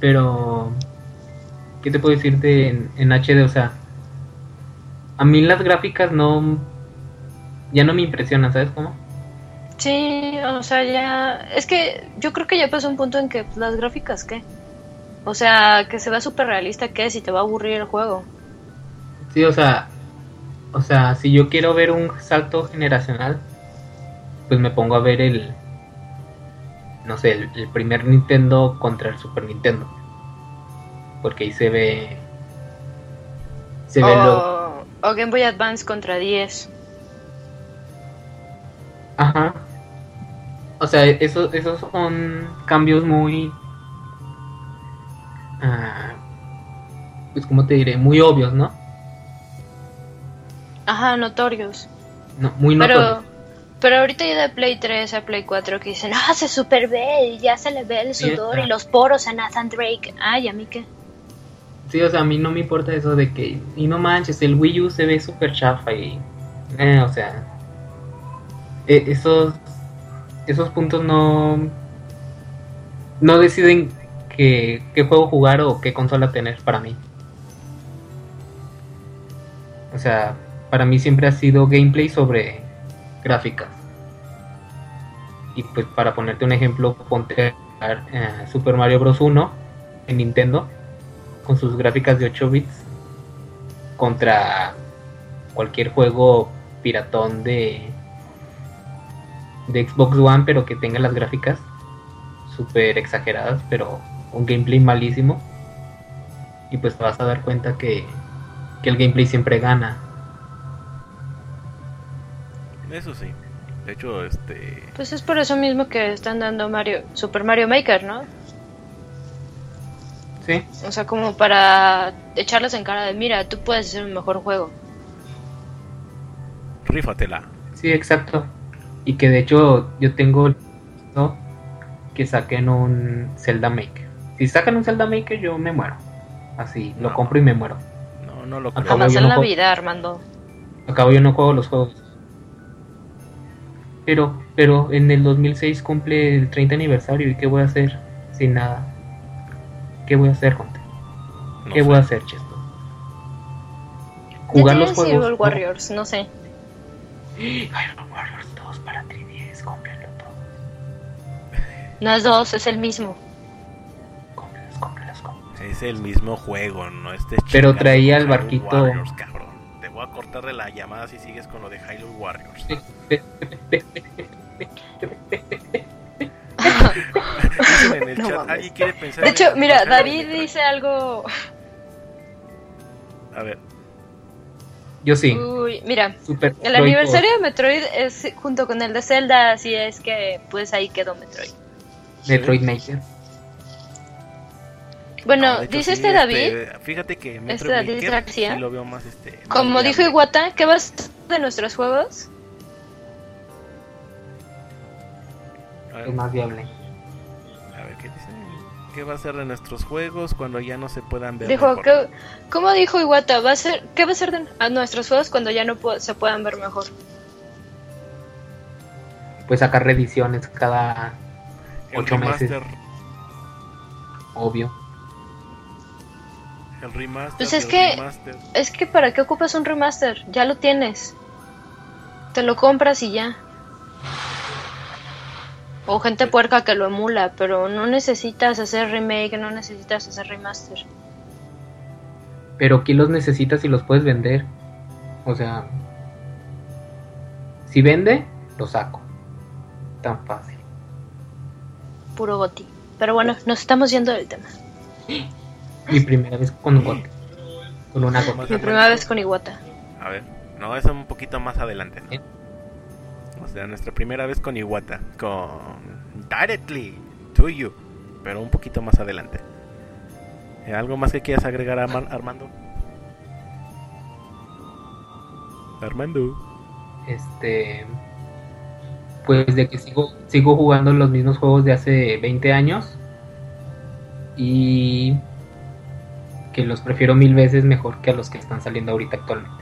B: Pero ¿qué te puedo decir de en, en HD? O sea, a mí las gráficas no ya no me impresionan, ¿sabes cómo?
D: Sí, o sea, ya. Es que yo creo que ya pasó un punto en que pues, las gráficas, ¿qué? O sea, que se vea súper realista, ¿qué? Si te va a aburrir el juego.
B: Sí, o sea, o sea, si yo quiero ver un salto generacional, pues me pongo a ver el, no sé, el, el primer Nintendo contra el Super Nintendo, porque ahí se ve, se ve lo,
D: O, Game Boy Advance contra 10.
B: ajá, o sea, esos, esos son cambios muy, ah, pues como te diré, muy obvios, ¿no?
D: Ajá, notorios.
B: No, muy notorios.
D: Pero, pero ahorita ya de Play 3 a Play 4 que dicen, ah, se super ve, y ya se le ve el sudor y los poros a Nathan Drake. Ay, ¿a mí qué?
B: Sí, o sea, a mí no me importa eso de que, y no manches, el Wii U se ve súper chafa y, eh, o sea, eh, esos, esos puntos no, no deciden qué, qué juego jugar o qué consola tener para mí. O sea, para mí siempre ha sido gameplay sobre gráficas. Y pues para ponerte un ejemplo, ponte eh, Super Mario Bros. 1 en Nintendo con sus gráficas de 8 bits contra cualquier juego piratón de de Xbox One pero que tenga las gráficas súper exageradas pero un gameplay malísimo y pues te vas a dar cuenta que, que el gameplay siempre gana
C: Eso sí. De hecho, este.
D: Pues es por eso mismo que están dando Mario, Super Mario Maker, ¿no?
B: Sí
D: O sea, como para echarles en cara de, mira, tú puedes hacer un mejor juego.
C: Rífatela.
B: sí exacto y que de hecho yo tengo ¿no? que saquen un Zelda Maker si sacan un Zelda Maker yo me muero así lo compro y me muero
C: No, no lo
B: Acabo
C: creo.
D: Jamás en
B: no
D: la
B: juego.
D: vida, Armando.
B: Acabo yo no juego los juegos. Pero, pero en el 2006 cumple el 30 aniversario y ¿qué voy a hacer sin nada? ¿Qué voy a hacer, Conte?
C: No
B: ¿Qué
C: sé.
B: voy a hacer, Chesto? Jugar los juegos.
D: Hyrule
B: ¿no?
D: Warriors, no sé.
B: Hyrule Warriors 2 para 3DS, cómprenlo todo.
D: No es dos, es el mismo.
B: Cómprenlos, cómprenlos, cómprenlos.
C: Es el mismo juego, no este
B: Pero traía el barquito.
C: Warriors, cabrón. Te voy a cortar de la llamada si sigues con lo de Hyrule Warriors. Dicen en el
D: No
C: chat,
D: mames.
C: ¿alguien quiere pensar
D: De hecho, mira, David dice algo.
C: A ver,
B: Yo sí.
D: Uy, mira,
B: Super
D: el
B: Metroid
D: aniversario de Metroid es junto con el de Zelda, así es que pues ahí quedó Metroid.
B: Metroid Maker.
D: Bueno,
C: no, hecho,
D: dice
C: sí,
D: este David,
C: este, fíjate que Metroid
D: David
C: Maker
D: García,
C: sí lo veo más este. más
D: como dijo. Iwata, ¿qué vas de nuestros juegos?
B: Es más viable.
C: Ver, ¿qué dice? ¿Qué va a ser de nuestros juegos cuando ya no se puedan ver?
D: Dijo,
C: mejor?
D: ¿qué, ¿cómo dijo Iwata? ¿Va a ser, ¿Qué va a ser de a nuestros juegos cuando ya no se puedan ver mejor?
B: Pues sacar reediciones cada
C: El
B: ocho meses.
C: remaster,
B: obvio.
C: El remaster.
D: Pues es que-
C: remaster.
D: Es que ¿para qué ocupas un remaster? Ya lo tienes. Te lo compras y ya. O gente puerca que lo emula, pero no necesitas hacer remake, no necesitas hacer remaster.
B: Pero ¿quién los necesitas y los puedes vender? O sea, si vende, lo saco. Tan fácil.
D: puro goti. Pero bueno, nos estamos yendo del tema.
B: Mi primera vez con Got. Con una Got.
D: Mi primera vez con Iwata.
C: A ver, no, es un poquito más adelante. ¿no?
B: ¿Eh?
C: Nuestra primera vez con Iwata. Con Directly to You. Pero un poquito más adelante. Eh, ¿Algo más que quieras agregar, Arma- Armando? Armando.
B: Este. Pues de que sigo, sigo jugando los mismos juegos de hace 20 años. Y. Que los prefiero mil veces mejor que a los que están saliendo ahorita actualmente.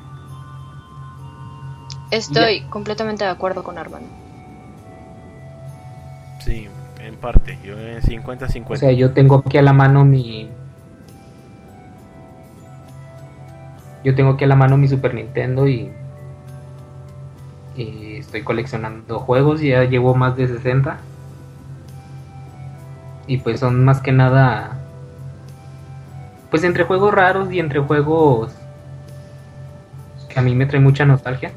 D: Estoy completamente de acuerdo con Armando.
C: Sí, en parte. Yo en 50-50.
B: O sea, yo tengo aquí a la mano mi. Yo tengo aquí a la mano mi Super Nintendo y. Y estoy coleccionando juegos, ya llevo más de 60. Y pues son más que nada. Pues entre juegos raros y entre juegos. Que a mí me trae mucha nostalgia.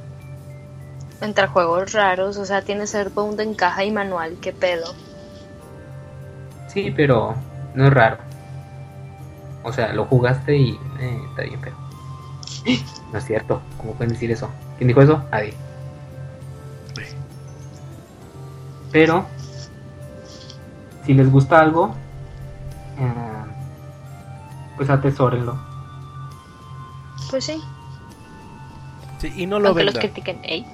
D: Entre juegos raros, o sea, tienes Earthbound en caja y manual, qué pedo.
B: Sí, pero no es raro. O sea, lo jugaste y eh, está bien feo. No es cierto, ¿cómo pueden decir eso? ¿Quién dijo eso? Nadie. Pero, si les gusta algo, eh, pues atesórenlo.
D: Pues sí,
C: Sí, y no lo
D: aunque los
C: vendan.
D: critiquen. Ey.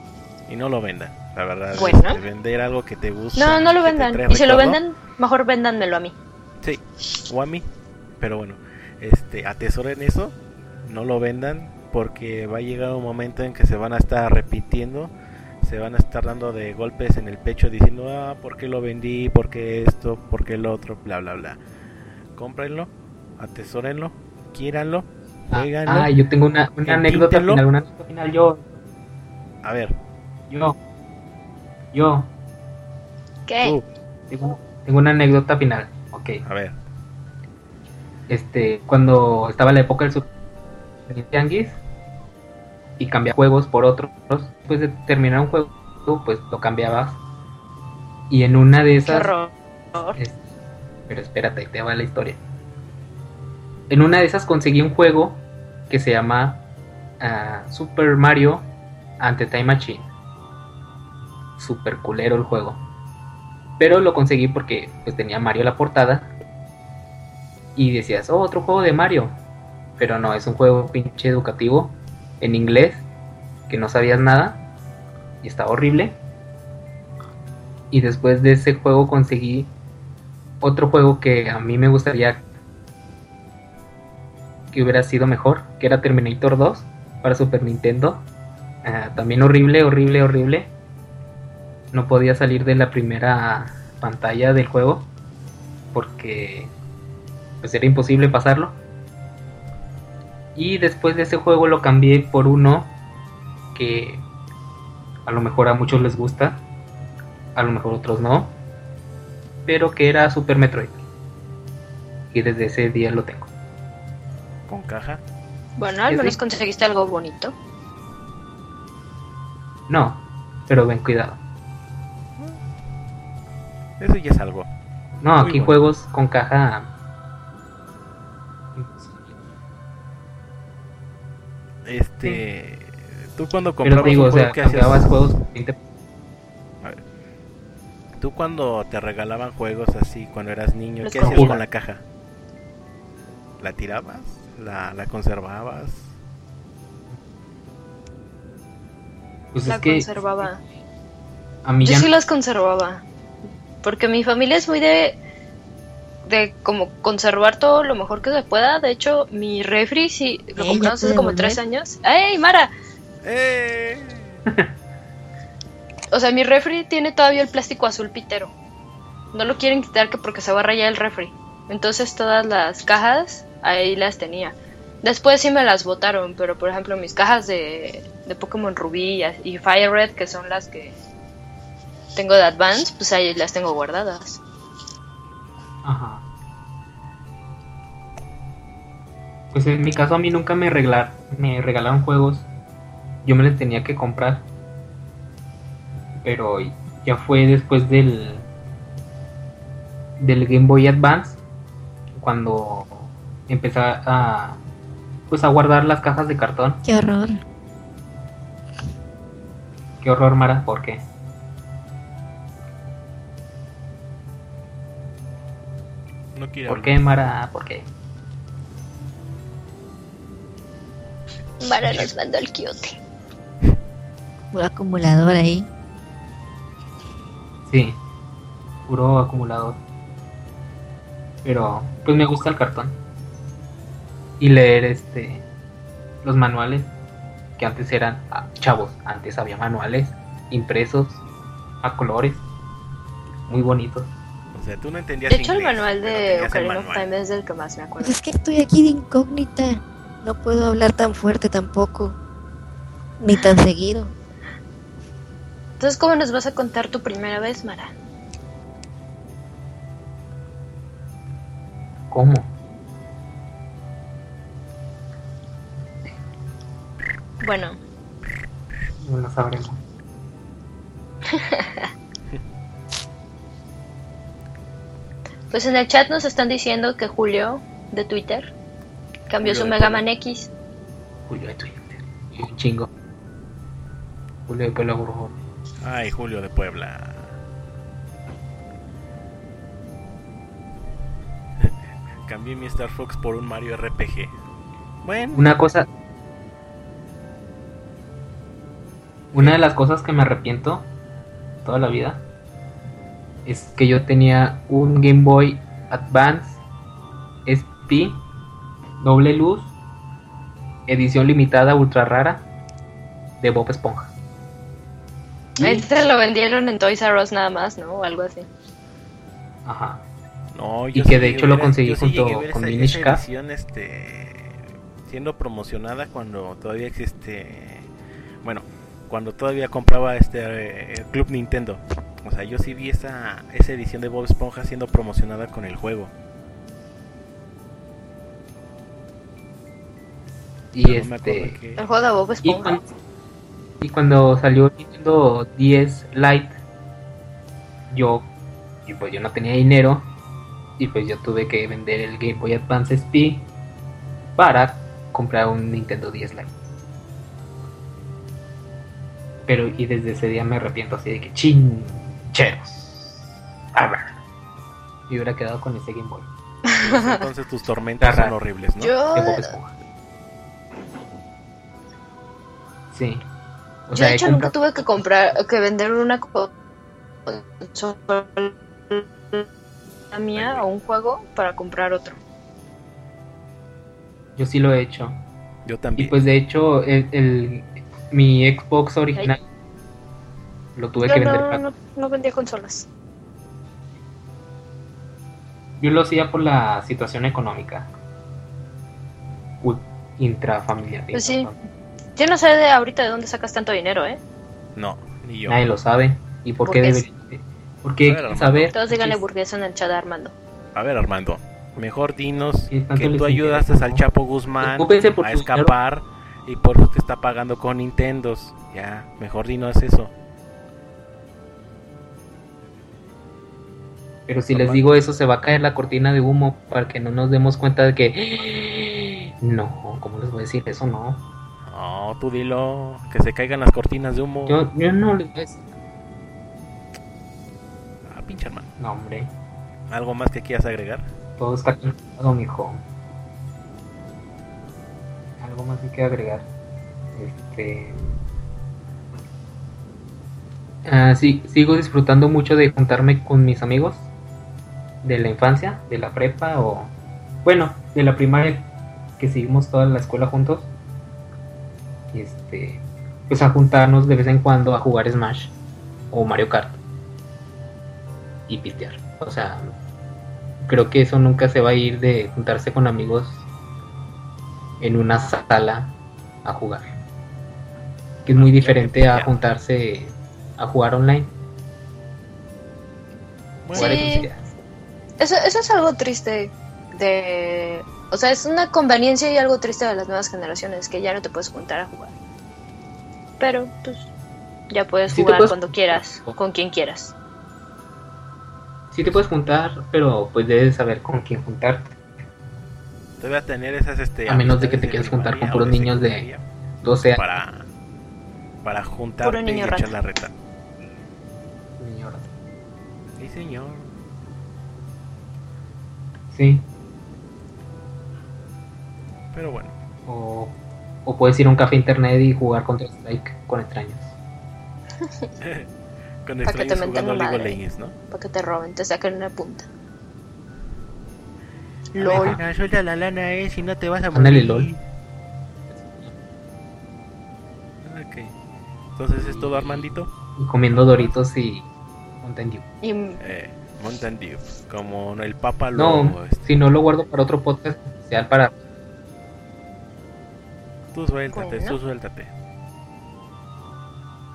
C: Y no lo vendan. La verdad.
D: Bueno.
C: este, vender algo que te gusta.
D: No, no lo vendan. Y si lo
C: recuerdo,
D: venden, mejor véndanmelo a mí.
C: Sí, o a mí. Pero bueno, este, atesoren eso, no lo vendan porque va a llegar un momento en que se van a estar repitiendo, se van a estar dando de golpes en el pecho diciendo, ah, ¿por qué lo vendí? ¿Por qué esto? ¿Por qué lo otro? Bla, bla, bla. Cómprenlo, atesórenlo, quíranlo, jueguenlo.
B: Ah, yo tengo una, una anécdota final, una anécdota final. Yo,
C: A ver,
B: yo, yo,
D: ¿Qué?
B: tengo, tengo una anécdota final. Ok.
C: a ver.
B: este cuando estaba la época del Super Tianguis y cambiaba juegos por otros después de terminar un juego pues lo cambiabas y en una de
D: Qué
B: esas
D: horror.
B: es- pero espérate te va la historia en una de esas conseguí un juego que se llama ah, Super Mario Ante Time Machine super culero el juego pero lo conseguí porque pues tenía Mario la portada y decías, oh, otro juego de Mario. Pero no, es un juego pinche educativo en inglés, que no sabías nada y estaba horrible. Y después de ese juego conseguí otro juego que a mí me gustaría que hubiera sido mejor, que era Terminator 2 para Super Nintendo. Ah, también horrible, horrible, horrible. No podía salir de la primera pantalla del juego porque pues era imposible pasarlo. Y después de ese juego lo cambié por uno que a lo mejor a muchos les gusta, a lo mejor otros no, pero que era Super Metroid. Y desde ese día lo tengo.
C: Con caja.
D: Bueno, al menos conseguiste algo bonito.
B: No, pero ven cuidado.
C: Eso ya es algo.
B: No,
C: Muy
B: aquí
C: bueno.
B: juegos con caja.
C: Este. Tú cuando
B: Pero te
C: comprabas
B: digo,
C: un
B: o
C: juego,
B: sea,
C: ¿qué hacías?
B: juegos con 20
C: Tú cuando te regalaban juegos así, cuando eras niño,
D: Los
C: ¿qué hacías con la caja? ¿La tirabas? ¿La, la conservabas?
B: Pues
D: la
B: es que
D: conservaba.
B: a mí
D: Yo
B: ya
D: sí las conservaba. Porque mi familia es muy de. de como conservar todo lo mejor que se pueda. De hecho, mi refri sí lo
E: Ey,
D: compramos
E: ¿ya
D: hace como
E: volver?
D: tres años. ¡Ey, Mara!
C: ¡Eh!
D: O sea, mi refri tiene todavía el plástico azul pitero. No lo quieren quitar que porque se va a rayar el refri. Entonces todas las cajas ahí las tenía. Después sí me las botaron, pero por ejemplo mis cajas de, de Pokémon Rubí y Fire Red, que son las que tengo de Advance, pues ahí las tengo guardadas.
B: Ajá. Pues en mi caso a mí nunca me regalar, me regalaron juegos. Yo me los tenía que comprar. Pero ya fue después del del Game Boy Advance cuando empecé a pues a guardar las cajas de cartón.
E: Qué horror.
B: Qué horror, Mara, ¿por qué?
C: No quiere
B: ¿Por
C: hablar.
B: qué, Mara? ¿Por qué?
D: Mara nos mandó el quiote.
E: Un acumulador ahí.
B: Sí, puro acumulador. Pero, pues me gusta el cartón. Y leer este los manuales, que antes eran, ah, chavos, antes había manuales impresos a colores, muy bonitos.
C: O sea, tú no entendías
D: De hecho, el manual de
C: el
D: Ocarina of. Time es del que más me acuerdo.
E: Pues es que estoy aquí de incógnita. No puedo hablar tan fuerte tampoco. Ni tan seguido.
D: Entonces, ¿cómo nos vas a contar tu primera vez, Mara?
B: ¿Cómo?
D: Bueno,
B: No lo sabremos.
D: pues en el chat nos están diciendo que Julio, de Twitter, cambió
C: Julio
D: su Mega. Man X.
B: Julio de Twitter. Y un chingo. Julio de Puebla, por favor.
C: Ay, Julio de Puebla. Cambié mi Star Fox por un Mario RPG. Bueno,
B: Una cosa. Una de las cosas que me arrepiento toda la vida es que yo tenía un Game Boy Advance SP doble luz edición limitada ultra rara de Bob Esponja.
D: Este lo vendieron en Toys R Us nada más, ¿no? O algo así.
B: Ajá.
C: no,
B: y
C: yo
B: que
C: sí
B: de hecho lo conseguí
C: yo sí
B: junto
C: ver
B: con Minish Cap.
C: edición, este, siendo promocionada cuando todavía existe. Bueno, cuando todavía compraba este eh, Club Nintendo. O sea, yo sí vi esa, esa edición de Bob Esponja siendo promocionada con el juego.
B: Y
C: no
B: este.
C: que-
D: El juego de Bob
B: Y
D: Esponja.
B: cuando, y cuando salió Nintendo 10 Lite, yo, y pues yo no tenía dinero, y pues yo tuve que vender el Game Boy Advance SP para comprar un Nintendo 10 Lite. Pero, y desde ese día me arrepiento así de que chincheros. A ver. Y hubiera quedado con ese Game Boy
C: Entonces tus tormentas son horribles, ¿no?
D: Yo.
B: Sí. O
D: yo
B: sea,
D: de
B: he
D: hecho nunca tuve que comprar, que vender una consola mía o un juego para comprar otro.
B: Yo sí lo he hecho.
C: Yo
B: Y
C: también.
B: pues de hecho, el, el- mi Xbox original lo tuve que vender.
D: no,
B: para-
D: no, no vendía consolas.
B: Yo lo hacía por la situación económica. U- intrafamiliar.
D: Pues sí. Yo no sé de ahorita de dónde sacas tanto dinero, ¿eh?
C: No, ni yo.
B: Nadie lo sabe. ¿Y por qué
D: Burgués.
B: debería? ¿Por qué
C: A ver, Armando.
B: saber?
D: Todos díganle burguesa en el chat Armando.
C: A ver, Armando, mejor dinos que tú
B: interesa,
C: ayudaste al. Chapo Guzmán a escapar y por eso te está pagando con Nintendos. Ya, mejor dinos eso.
B: Pero si les digo eso, se va a caer la cortina de humo para que no nos demos cuenta de que. No, ¿cómo les voy a decir eso? No.
C: No, tú dilo, que se caigan las cortinas de humo.
B: Yo, yo no les voy a decir.
C: Ah, pinche hermano.
B: No, hombre.
C: ¿Algo más que quieras agregar?
B: Todo está conectado, mijo. Algo más que quiero agregar. Este. Ah, sí, sigo disfrutando mucho de juntarme con mis amigos de la infancia, de la prepa o. Bueno, de la primaria que seguimos toda la escuela juntos. Y este. Pues a juntarnos de vez en cuando a jugar Smash o Mario Kart. Y pistear. O sea, creo que eso nunca se va a ir de juntarse con amigos en una sala a jugar. Que es muy diferente a juntarse a jugar online.
C: Bueno,
B: Jugar y
D: Sí. Eso, eso es algo triste de... O sea, es una conveniencia y algo triste de las nuevas generaciones, que ya no te puedes juntar a jugar. Pero, pues, ya puedes
B: Sí
D: jugar
B: puedes-
D: cuando quieras, con quien quieras.
B: Sí te puedes juntar, pero pues debes saber con quién juntarte.
C: Te voy a tener esas este
B: A menos de que te quieras juntar con puros niños de
C: secundaria
B: 12 años.
C: para para juntarte y
D: niño
C: echar
D: rata.
C: la reta.
B: Señor.
C: Sí, señor.
B: Sí.
C: Pero bueno.
B: O, o puedes ir a un café internet y jugar contra Strike con extraños.
C: Con
D: Pa' que te
C: extraños jugando League of. Legends, ¿no?
D: Para que te roben, te saquen una punta. LOL.
C: Aleja, suelta la lana, eh, si no te vas a.
B: LOL.
C: Ok. Entonces es todo Armandito.
B: Y comiendo Doritos y Dew.
D: Y
C: Eh, Mountain Dew. Como el Papa
B: No,
C: lo... este,
B: si no lo guardo para otro podcast especial para...
C: Tú suéltate, tú suéltate.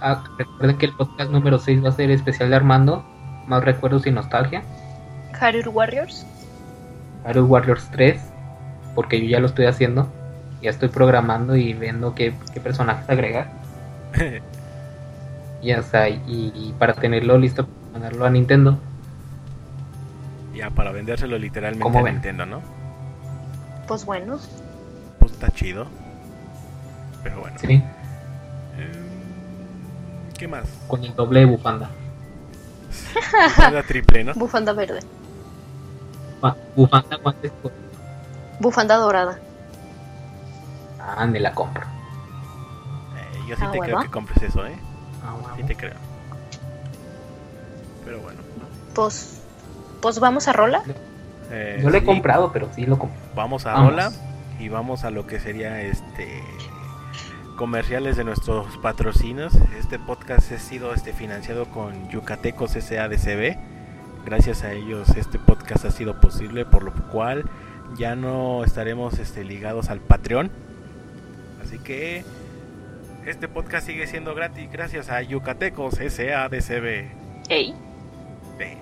B: Ah, recuerden que el podcast número 6 va a ser especial de Armando. Más recuerdos y nostalgia.
D: Harrier Warriors.
B: Hyrule Warriors 3. Porque yo ya lo estoy haciendo. Ya estoy programando y viendo qué, qué personajes agregar. Y hasta y, y para tenerlo listo para mandarlo a Nintendo.
C: Ya, para vendérselo literalmente
B: ¿Cómo
C: a
B: ven?
C: Nintendo, ¿no?
D: Pues bueno.
C: Pues está chido. Pero bueno.
B: Sí,
C: Eh, ¿Qué más?
B: con el doble de bufanda.
C: Bufanda triple, ¿no?
D: Bufanda verde.
B: Ba- Bufanda, guantes,
D: Bufanda dorada.
B: ah, me la compro.
C: Eh, yo sí
D: Ah,
C: te creo que compres eso, ¿eh?
B: Ah,
C: Sí te creo. Pero bueno.
D: Pues. Pues vamos a rola.
C: eh,
B: Yo lo he
C: sí,
B: comprado, pero sí lo compré.
C: Vamos a
B: Vamos.
C: Rola y vamos a lo que sería este comerciales de nuestros patrocinios. Este podcast ha sido este financiado con Yucatecos SADCB. Gracias a ellos este podcast ha sido posible, por lo cual ya no estaremos este, ligados al Patreon. Así que este podcast sigue siendo gratis gracias a Yucatecos SADCB.
D: Ey.
C: Sí.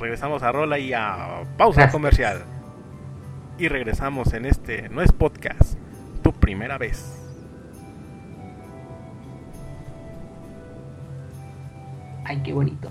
C: Regresamos a Rola y a pausa
B: Gracias.
C: comercial. Y regresamos en este, no es podcast, tu primera vez.
B: Ay, qué bonito.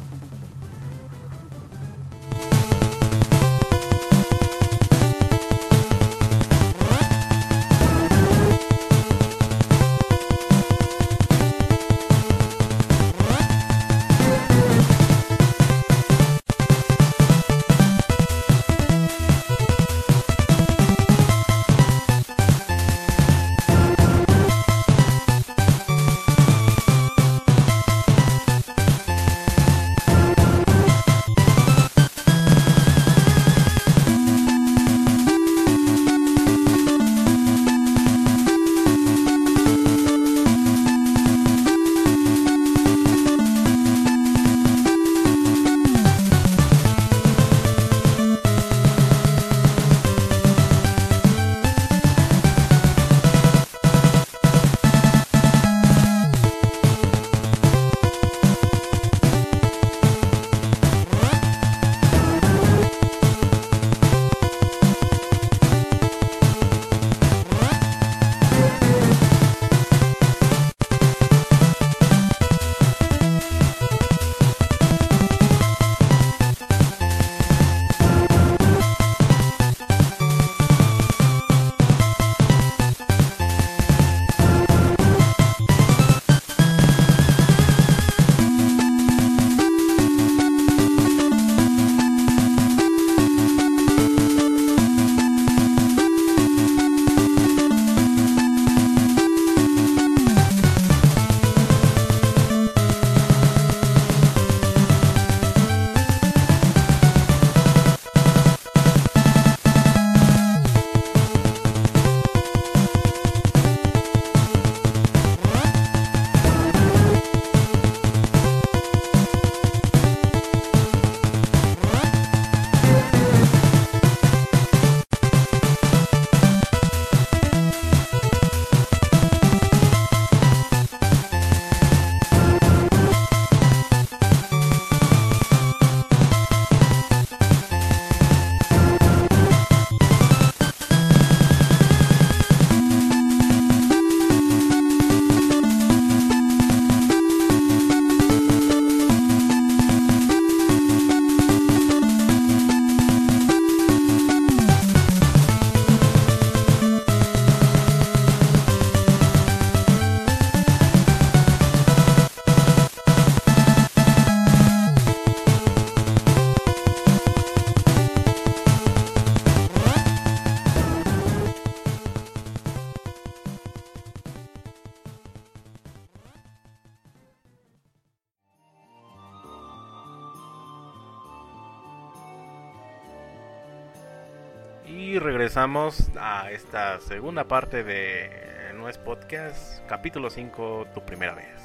C: Regresamos a esta segunda parte de nuestro podcast, capítulo 5, tu primera vez.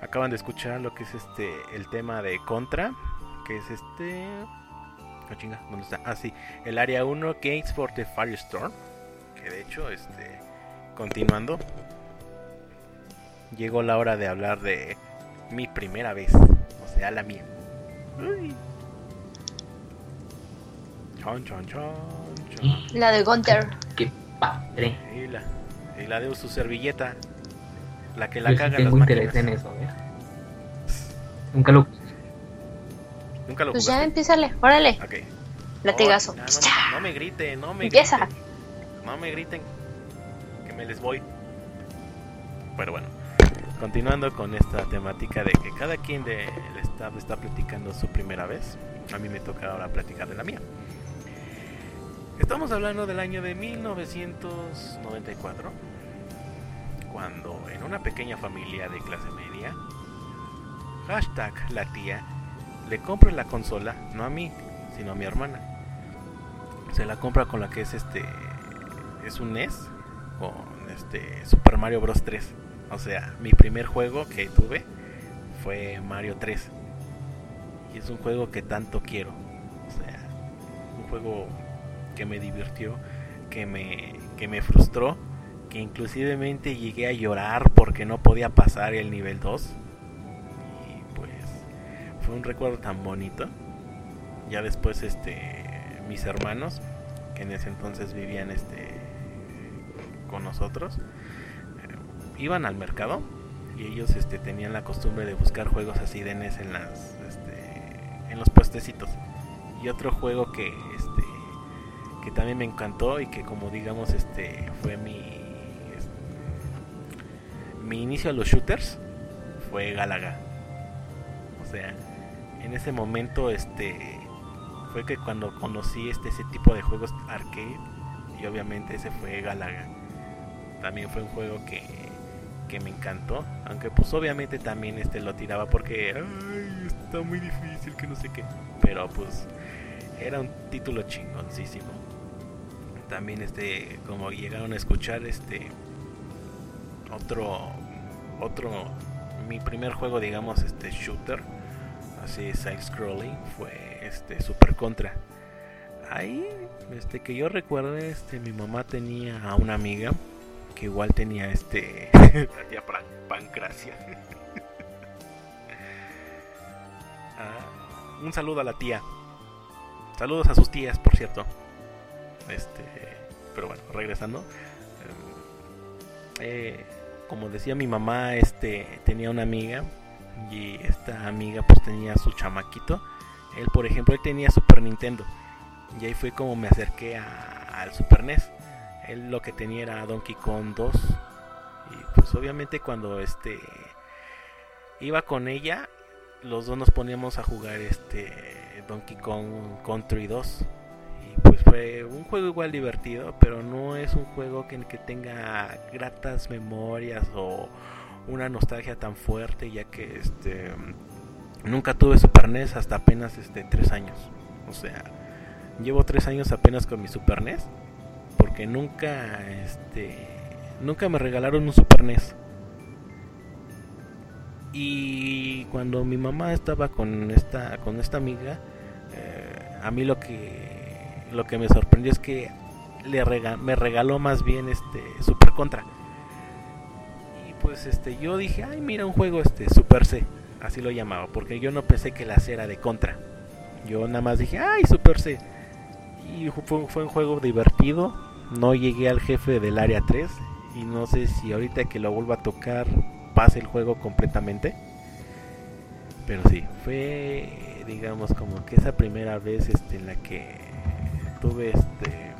C: Acaban de escuchar lo que es este el tema de Contra, que es este oh, chinga, ¿dónde está? Ah, sí, el área 1 Gates for the Firestorm, que de hecho este continuando llegó la hora de hablar de mi primera vez, o sea, la mía. Uy. Chon, chon, chon.
D: La de Gunter.
B: Qué padre.
C: Y la, y la de su servilleta. La que la
B: Yo sí
C: caga en las
B: tengo interés
C: máquinas.
B: en eso, ¿eh? Nunca lo
C: Nunca lo
D: Pues ya
C: jugaste.
D: empiézale, órale.
C: Ok.
D: Latigazo.
C: Oh, no, no, no me griten, no me
D: Empieza.
C: griten. No me griten. Que me les voy. Pero bueno. Continuando con esta temática de que cada quien de el staff está platicando su primera vez. A mí me toca ahora platicar de la mía. Estamos hablando del año de 1994. Cuando en una pequeña familia de clase media, hashtag la tía, le compra la consola, no a mí, sino a mi hermana. Se la compra con la que es este, es un NES, con este Super Mario Bros 3. O sea, mi primer juego que tuve fue Mario 3. Y es un juego que tanto quiero. O sea, un juego que me divirtió, que me, que me frustró, que inclusivemente llegué a llorar porque no podía pasar el nivel 2. Y pues fue un recuerdo tan bonito. Ya después este mis hermanos, que en ese entonces vivían este con nosotros, eh, iban al mercado y ellos este tenían la costumbre de buscar juegos así de NES en las este, en los puestecitos. Y otro juego que este que también me encantó y que como digamos este fue mi este, mi inicio a los shooters fue Galaga. O sea, en ese momento este fue que cuando conocí este ese tipo de juegos arcade y obviamente ese fue Galaga. También fue un juego que, que me encantó, aunque pues obviamente también este lo tiraba porque ay, está muy difícil que no sé qué, pero pues era un título chingoncísimo. También este como llegaron a escuchar este otro otro mi primer juego digamos este shooter así side scrolling fue este Super Contra. Ahí este que yo recuerdo este mi mamá tenía a una amiga que igual tenía este la tía Pan- Pancracia. Ah, un saludo a la tía. Saludos a sus tías por cierto este pero bueno regresando eh, como decía mi mamá, este tenía una amiga y esta amiga pues tenía su chamaquito. Él, por ejemplo, él tenía Super Nintendo y ahí fue como me acerqué al Super NES. Él lo que tenía era Donkey Kong 2 y pues obviamente cuando este iba con ella, los dos nos poníamos a jugar este Donkey Kong Country 2 pues fue un juego igual divertido, pero no es un juego que, que tenga gratas memorias o una nostalgia tan fuerte, ya que este nunca tuve Super NES hasta apenas este tres años. O sea, llevo tres años apenas con mi Super NES, porque nunca este nunca me regalaron un Super NES. Y cuando mi mamá estaba con esta con esta amiga, eh, a mí lo que lo que me sorprendió es que le me regaló más bien este Super Contra. Y pues este yo dije, "Ay, mira un juego este Super C", así lo llamaba, porque yo no pensé que la C era de Contra. Yo nada más dije, "Ay, Super C." Y fue, fue un juego divertido. No llegué al jefe del área 3 y no sé si ahorita que lo vuelva a tocar pase el juego completamente. Pero sí, fue digamos como que esa primera vez este en la que tuve este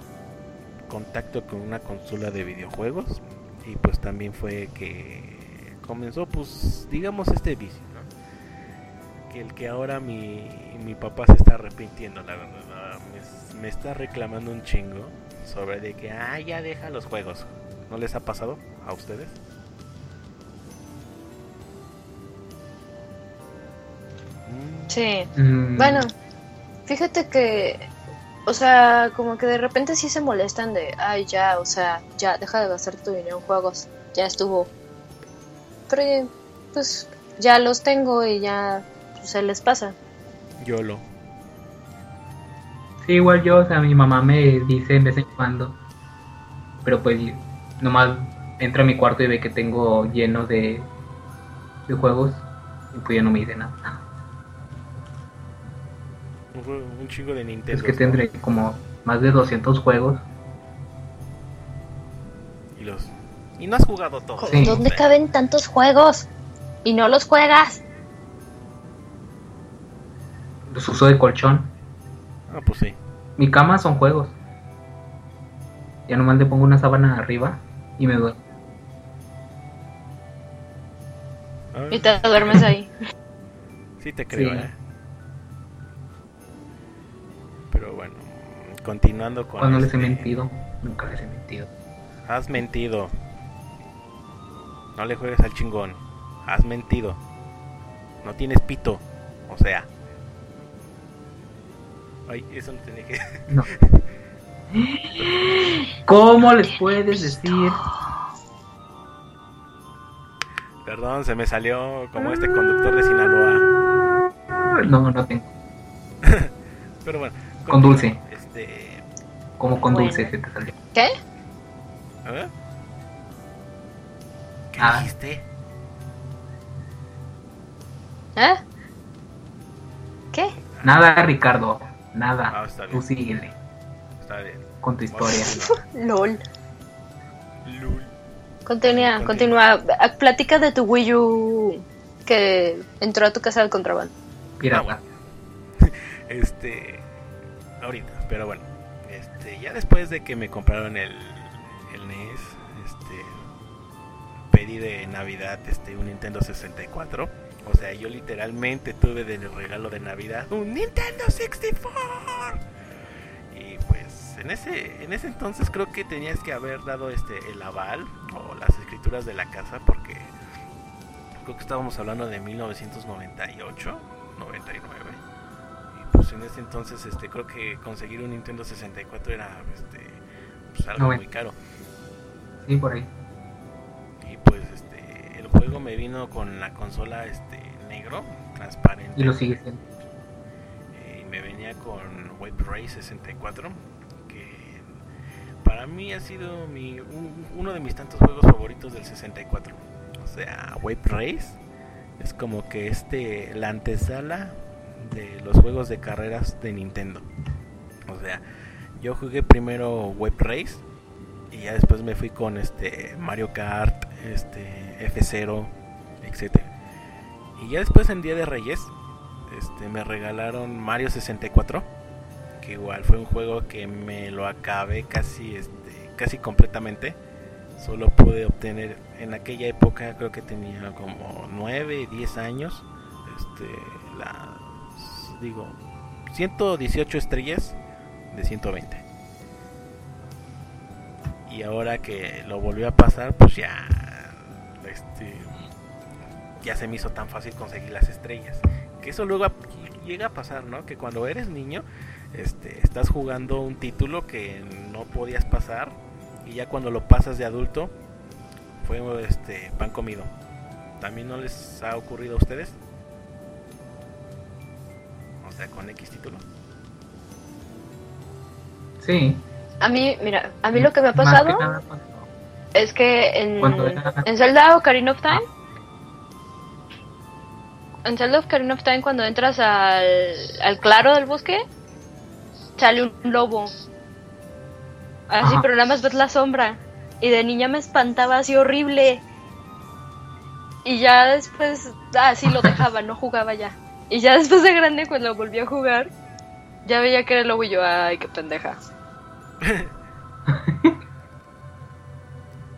C: contacto con una consola de videojuegos y pues también fue que comenzó pues digamos este vicio, ¿no? Que el que ahora mi, mi papá se está arrepintiendo, la verdad, me, me está reclamando un chingo sobre de que ah ya deja los juegos. ¿No les ha pasado a ustedes?
D: Sí.
B: Mm,
D: Bueno, fíjate que O sea, como que de repente sí se molestan de, ay, ya, o sea, ya, deja de gastar tu dinero en juegos, ya estuvo. Pero, pues, ya los tengo y ya pues, se les pasa.
C: YOLO.
B: Sí, igual yo, o sea, mi mamá me dice de vez en cuando. Pero pues nomás entra a mi cuarto y ve que tengo lleno de, de juegos y pues ya no me dice nada.
C: Un, chingo de Nintendo.
B: Es que tendré como más de 200 juegos.
C: Y los. Y no has jugado todos.
B: Sí.
D: ¿Dónde caben tantos juegos? Y no los juegas.
B: Los uso de colchón.
C: Ah, pues sí.
B: Mi cama son juegos. Ya nomás le pongo una sábana arriba y me duermo.
C: Ah,
D: Y te duermes ahí.
C: Sí te creo,
B: Sí.
C: ¿eh? Continuando con
B: Cuando les he
C: este-
B: mentido, nunca les he mentido.
C: Has mentido. No le juegues al chingón. Has mentido. No tienes pito. O sea. Ay, eso no tenía que.
B: No. ¿Cómo les puedes decir?
C: Perdón, se me salió como este conductor de Sinaloa.
B: No, no tengo.
C: Pero bueno.
B: Con dulce.
C: Este.
B: Como con
D: Bueno.
B: dulce se te salió.
D: ¿Qué?
C: ¿eh? ¿Qué
B: Ah.
C: dijiste?
D: ¿Eh? ¿Qué?
B: Nada, Ricardo. Nada.
C: Ah, está
B: Tú
C: bien.
B: síguele
C: Está bien.
B: con tu historia.
D: LOL. Continúa,
C: Continúa.
D: Ah, Platica de tu Wii U que entró a tu casa del contrabando.
B: Pirata.
C: Este. Ahorita, pero bueno. Este, ya después de que me compraron el, el NES, este. Pedí de Navidad este, un Nintendo 64. O sea, yo literalmente tuve de regalo de Navidad un Nintendo 64. Y pues en ese, en ese entonces creo que tenías que haber dado este el aval o las escrituras de la casa porque creo que estábamos hablando de 1998, 99. Pues en ese entonces este creo que conseguir un Nintendo 64 era este pues algo muy caro.
B: Sí, por ahí.
C: Y pues este el juego me vino con la consola este negro, transparente.
B: Y lo sigue siendo.
C: Eh, y me venía con Wave Ray 64 que para mí ha sido mi, un- uno de mis tantos juegos favoritos del 64 o sea Wave Race es como que este la antesala de los juegos de carreras de Nintendo o sea yo jugué primero Wave Race y ya después me fui con este Mario Kart este F0 etcétera y ya después en Día de Reyes este, me regalaron Mario 64, que igual fue un juego que me lo acabé casi, este, casi completamente. Solo pude obtener en aquella época, creo que tenía como 9, 10 años, este, las, digo, 118 estrellas de 120. Y ahora que lo volvió a pasar, pues ya, este, ya se me hizo tan fácil conseguir las estrellas que eso luego llega a pasar, ¿no? Que cuando eres niño, este, estás jugando un título que no podías pasar y ya cuando lo pasas de adulto fue este pan comido. ¿También no les ha ocurrido a ustedes? Sea, con X título.
B: Sí.
D: A mí, mira, a mí lo que me ha pasado
B: que nada cuando-
D: es que en, en Zelda Ocarina of Time, en Zelda Ocarina of Time cuando entras al, al claro del bosque, sale un lobo. Así,
B: Ajá.
D: pero nada más ves la sombra. Y de niña me espantaba así horrible. Y ya después, ah, sí lo dejaba, no jugaba ya. Y ya después de grande, cuando volví a jugar, ya veía que era el lobo yo, ay, qué pendeja.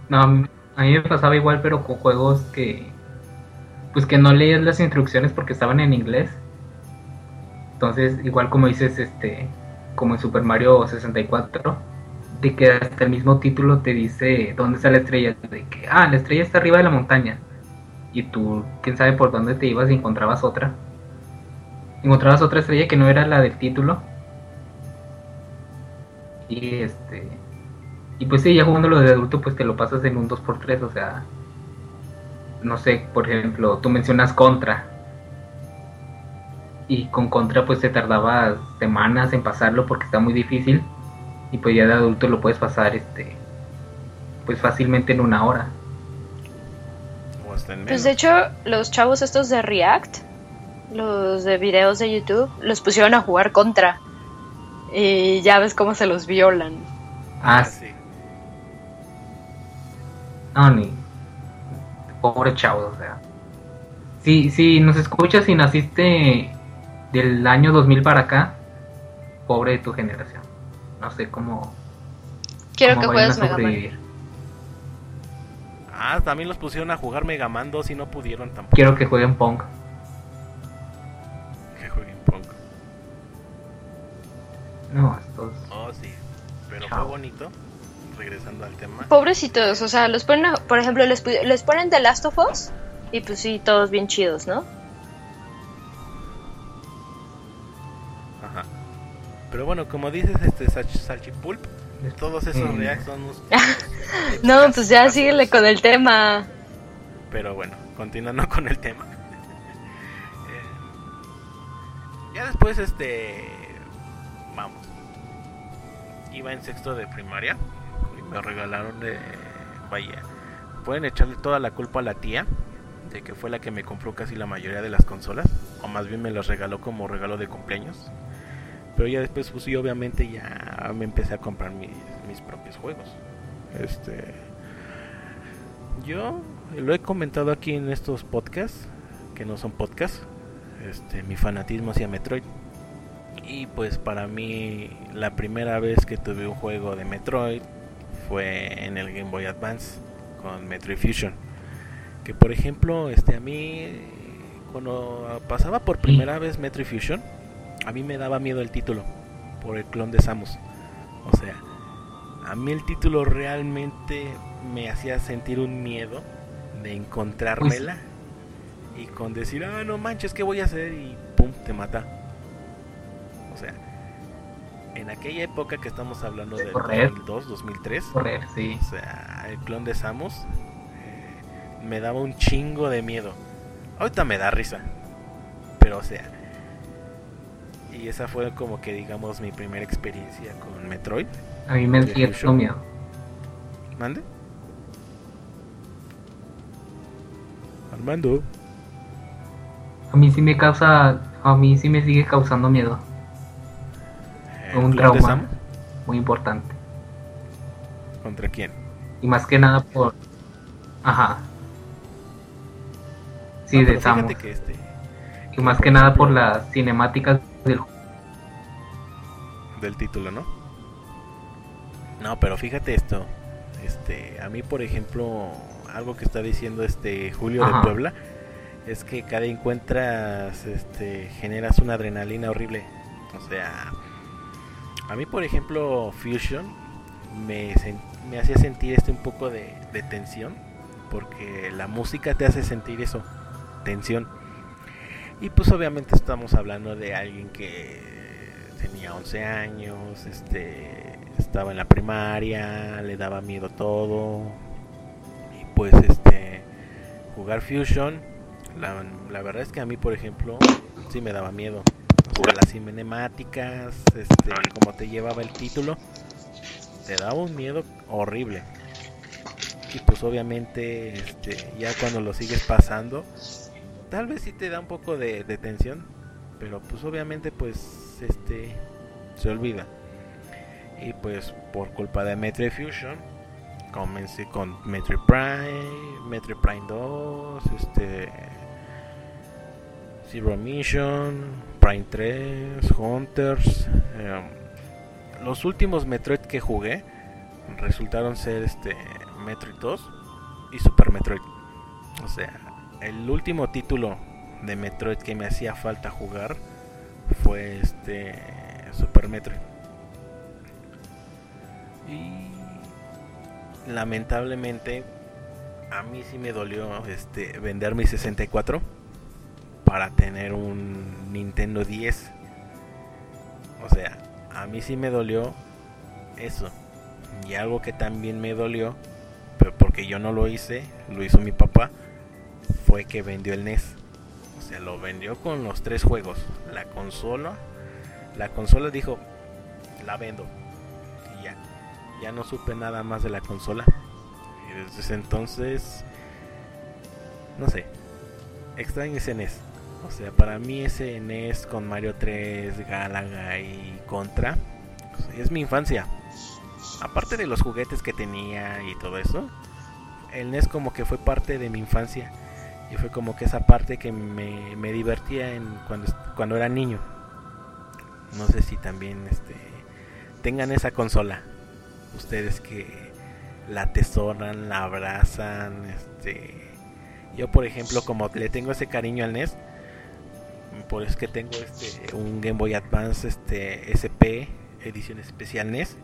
B: No, a mí a mí me pasaba igual, pero con juegos que. Pues que no leías las instrucciones porque estaban en inglés. Entonces, igual como dices, este. Como en Super Mario 64, de que hasta el mismo título te dice dónde está la estrella. De que, ah, la estrella está arriba de la montaña. Y tú, quién sabe por dónde te ibas y encontrabas otra. Encontrabas otra estrella que no era la del título. Y este. Y pues sí, ya jugando lo de adulto, pues te lo pasas en un 2x3, o sea. No sé, por ejemplo, tú mencionas Contra. Y con Contra, pues te tardaba semanas en pasarlo porque está muy difícil. Y pues ya de adulto lo puedes pasar, este. Pues fácilmente en una hora.
C: O hasta en
D: Pues de hecho, los chavos estos de React, los de videos de YouTube, los pusieron a jugar contra. Y ya ves cómo se los violan.
B: Ah,
C: Ah,
B: sí. No, ni. Pobre chavo, o sea. Si, si nos escuchas y naciste del año 2000 para acá, pobre de tu generación. No sé cómo.
D: Quiero
B: cómo
D: que juegues Mega Man.
B: sobrevivir.
C: Ah, también los pusieron a jugar Mega Man 2 y no pudieron tampoco.
B: Quiero que jueguen Pong. No, estos.
C: Oh, sí. Pero
B: Chao.
C: fue bonito. Regresando al tema.
D: Pobrecitos, o sea, los ponen, a- por ejemplo, les, les ponen The Last of Us y pues sí, todos bien chidos, ¿no?
C: Ajá. Pero bueno, como dices, este Sach- Salchipulp, todos esos
B: Mm.
C: reacts son unos-
D: No, pues ya síguele con el tema.
C: Pero bueno, continuando con el tema. Eh, ya después, este. Iba en sexto de primaria. Y me regalaron de. Vaya. Pueden echarle toda la culpa a la tía. De que fue la que me compró casi la mayoría de las consolas. O más bien me las regaló como regalo de cumpleaños. Pero ya después, pues sí, obviamente ya me empecé a comprar mis, mis propios juegos. Este. Yo lo he comentado aquí en estos podcasts, que no son podcasts, este, mi fanatismo hacia Metroid. Y pues para mí la primera vez que tuve un juego de Metroid fue en el Game Boy Advance con Metroid Fusion. Que por ejemplo, este a mí cuando pasaba por primera vez Metroid Fusion, a mí me daba miedo el título por el clon de Samus. O sea, a mí el título realmente me hacía sentir un miedo de encontrármela y con decir, ah, no manches, ¿qué voy a hacer? Y pum, te mata. O sea, en aquella época que estamos hablando de
B: Correr.
C: 2002, 2003,
B: Correr, sí.
C: o sea, el clon de Samus eh, me daba un chingo de miedo. Ahorita me da risa, pero o sea, y esa fue como que digamos mi primera experiencia con Metroid.
B: A mí me dando miedo.
C: ¿Mande? Armando.
B: A mí sí me causa. A mí sí me sigue causando miedo.
C: ¿El
B: Un trauma. Muy importante.
C: ¿Contra quién?
B: Y más que nada por. Ajá. Sí,
C: No,
B: de Samus.
C: que este
B: Y más que nada por las cinemáticas del juego.
C: del título, ¿no? No, pero fíjate esto. Este, a mí por ejemplo, algo que está diciendo este Julio
B: Ajá.
C: de Puebla es que cada encuentras este generas una adrenalina horrible. O sea, a mí por ejemplo Fusion me, hacía sentir este un poco de, de tensión porque la música te hace sentir eso, tensión. Y pues obviamente estamos hablando de alguien que tenía 11 años, este estaba en la primaria, le daba miedo todo. Y pues este jugar Fusion, la, la verdad es que a mí por ejemplo sí me daba miedo. Sea, las cinemáticas, este, como te llevaba el título, te daba un miedo horrible. Y pues obviamente este, ya cuando lo sigues pasando, tal vez sí te da un poco de, de tensión, pero pues obviamente pues este se olvida. Y pues por culpa de Metroid Fusion comencé con Metroid Prime, Metroid Prime 2, este Zero Mission, Prime 3, Hunters. em, los últimos Metroid que jugué resultaron ser este Metroid 2 y Super Metroid. O sea, el último título de Metroid que me hacía falta jugar fue este Super Metroid. Y lamentablemente a mí sí me dolió este vender mi 64 para tener un Nintendo 10. O sea, a mí sí me dolió Eso. Y algo que también me dolió, pero porque yo no lo hice, lo hizo mi papá, fue que vendió el NES. O sea, lo vendió con los tres juegos. La consola, la consola dijo, la vendo. Y ya, ya no supe nada más de la consola. Y desde ese entonces, no sé, extraño ese NES. O sea, para mí ese NES con Mario 3, Galaga y Contra es mi infancia. Aparte de los juguetes que tenía y todo eso, el NES como que fue parte de mi infancia. Y fue como que esa parte que me, me divertía en cuando, cuando era niño. No sé si también este tengan esa consola. Ustedes que la atesoran, la abrazan, este yo por ejemplo como le tengo ese cariño al NES, por eso es que tengo este un Game Boy Advance este SP edición especial NES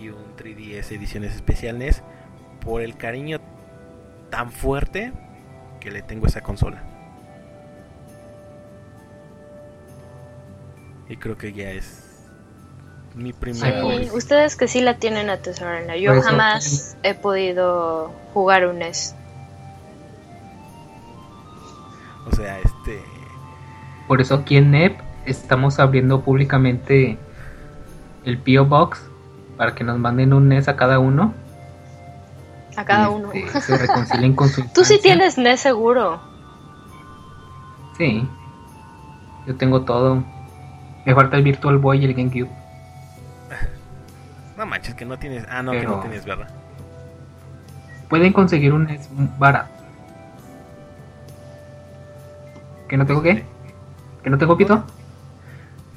C: y un 3DS ediciones especial NES por el cariño tan fuerte que le tengo a esa consola. Y creo que ya es mi primera.
D: Sí, ustedes que sí la tienen atesorada. Yo jamás he podido jugar un NES.
C: O sea, este.
B: Por eso aquí en NEP estamos abriendo públicamente el P.O. Box para que nos manden un NES a cada uno.
D: A cada uno.
B: Este, se reconcilien con su
D: Tú sí tienes NES seguro.
B: Sí. Yo tengo todo. Me falta el Virtual Boy y el GameCube.
C: No manches, que no tienes. Ah, no, que no tienes, ¿verdad?
B: Pueden conseguir un NES barato. ¿Que no tengo qué? ¿Que no tengo pito?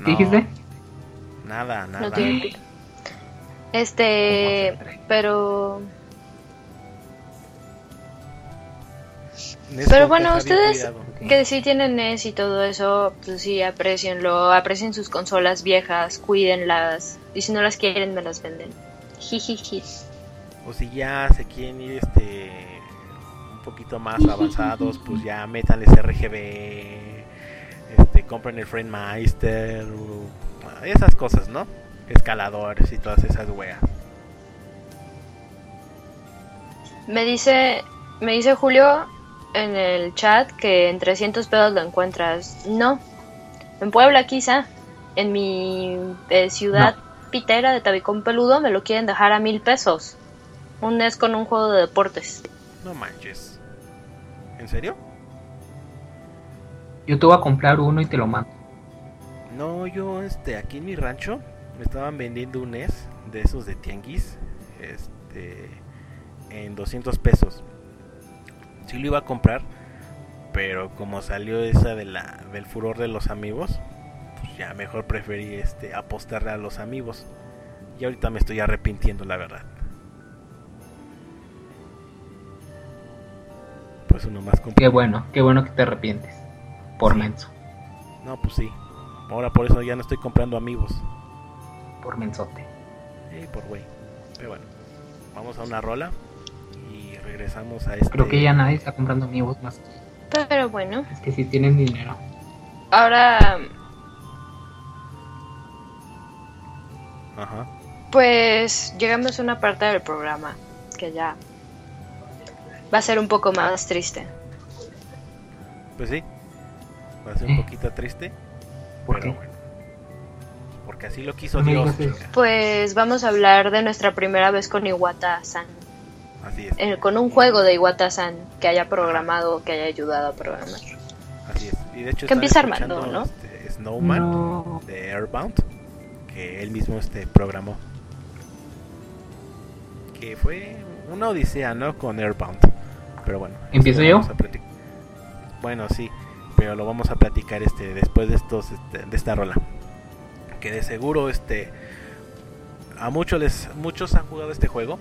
B: ¿Qué dijiste?
C: Nada, nada.
D: No tiene pito. Este, pero... Pero bueno, ustedes que sí tienen NES y todo eso, pues sí, aprecienlo, aprecien sus consolas viejas, cuídenlas, y si no las quieren, me las venden. Jijiji.
C: O si ya se quieren ir este un poquito más avanzados, pues ya métanles RGB, este, compren el Frame Meister, esas cosas, ¿no? Escaladores y todas esas weas.
D: Me dice, me dice Julio en el chat que en 300 pesos lo encuentras. No, en Puebla quizá, en mi eh, ciudad pitera de Tabicón Peludo me lo quieren dejar a mil pesos. Un NES con un juego de deportes.
C: No manches. ¿En serio?
B: Yo te voy a comprar uno y te lo mando.
C: No, yo este aquí en mi rancho me estaban vendiendo un NES de esos de tianguis este en 200 pesos sí lo iba a comprar, pero como salió esa de la del furor de los amigos, pues ya mejor preferí este apostarle a los amigos. Y ahorita me estoy arrepintiendo, la verdad. Pues uno más
B: Qué bueno, qué bueno que te arrepientes. Por menso.
C: No, pues sí. Ahora por eso ya no estoy comprando amigos.
B: Por mensote.
C: Sí, por güey. Pero bueno, vamos a una rola regresamos a este...
B: Creo que ya nadie está comprando amigos más.
D: Pero bueno.
B: Es que si tienen dinero.
D: Ahora...
C: Ajá.
D: Pues llegamos a una parte del programa que ya va a ser un poco más triste.
C: Pues sí, va a ser un poquito triste, pero bueno, porque así lo quiso Dios.
D: Pues vamos a hablar de nuestra primera vez con Iwata-san. Eh, con un juego de Iwata-san que haya programado, que haya ayudado a programar.
C: Así es. Y de hecho
D: que empieza armando, ¿no?
C: Este, Snowman de Airbound, que él mismo este programó. Que fue una odisea, ¿no? Con Airbound. Pero bueno.
B: ¿Empiezo yo?
C: Bueno, sí, lo vamos a platicar este después de estos este, de esta rola. Que de seguro este a muchos les muchos han jugado este juego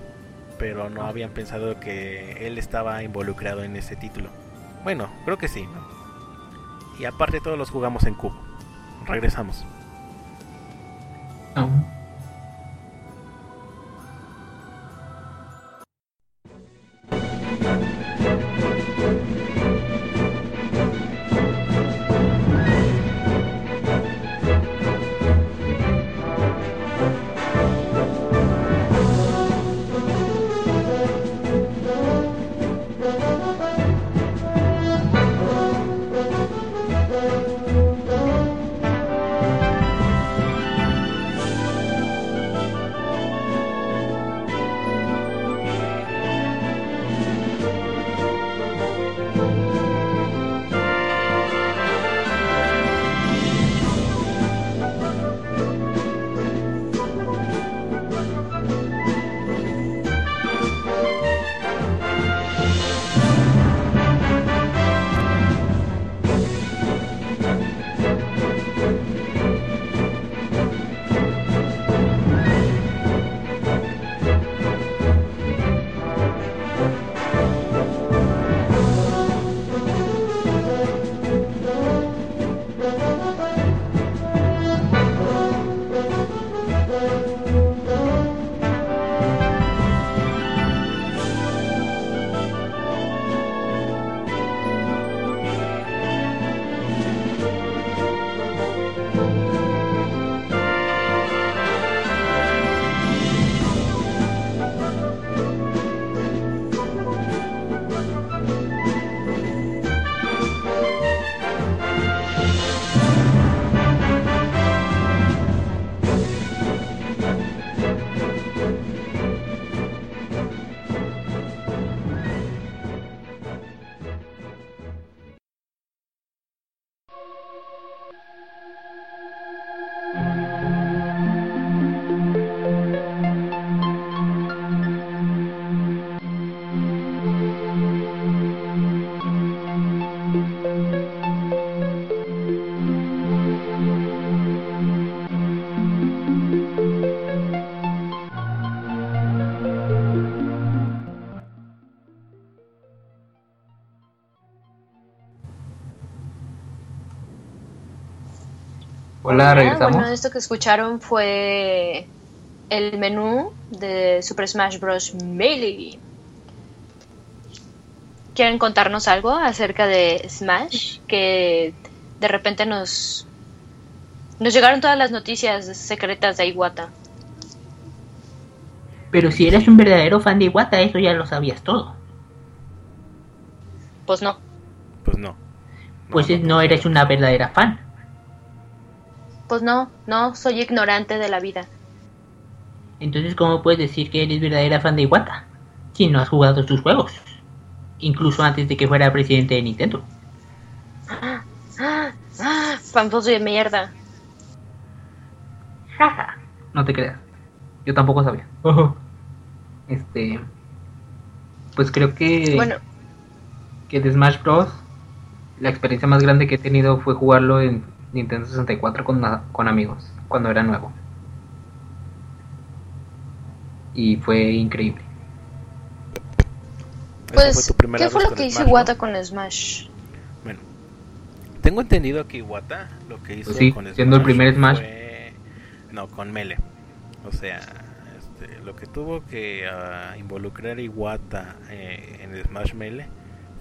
C: pero no habían pensado que él estaba involucrado en ese título. Bueno, creo que sí, Y aparte todos los jugamos en cubo. Regresamos.
B: Hola, regresamos.
D: Bueno, esto que escucharon fue el menú de Super Smash Bros. Melee. ¿Quieren contarnos algo acerca de Smash? Que de repente nos, nos llegaron todas las noticias secretas de Iwata.
F: Pero si eres un verdadero fan de Iwata, eso ya lo sabías todo.
D: Pues no.
C: Pues no.
F: Pues no, eres una verdadera fan.
D: Pues no, no, soy ignorante de la vida.
F: Entonces, ¿cómo puedes decir que eres verdadera fan de Iwata? Si no has jugado sus juegos. Incluso antes de que fuera presidente de Nintendo.
D: ¡Ah! ¡Ah! De mierda.
F: Jaja.
B: No te creas. Yo tampoco sabía. Este. Pues creo que.
D: Bueno,
B: Que de Smash Bros. La experiencia más grande que he tenido fue jugarlo en Nintendo 64 con, na- con amigos. Cuando era nuevo. Y fue increíble.
C: Fue
D: pues,
C: tu primera
D: ¿qué fue lo que hizo
C: Smash, ¿no?
D: Iwata con Smash?
C: Bueno, tengo entendido que Iwata lo que hizo
B: Pues sí,
C: con Smash
B: siendo el primer Smash.
C: fue- No, con Mele. O sea, este, lo que tuvo que ah, involucrar Iwata eh, en Smash Mele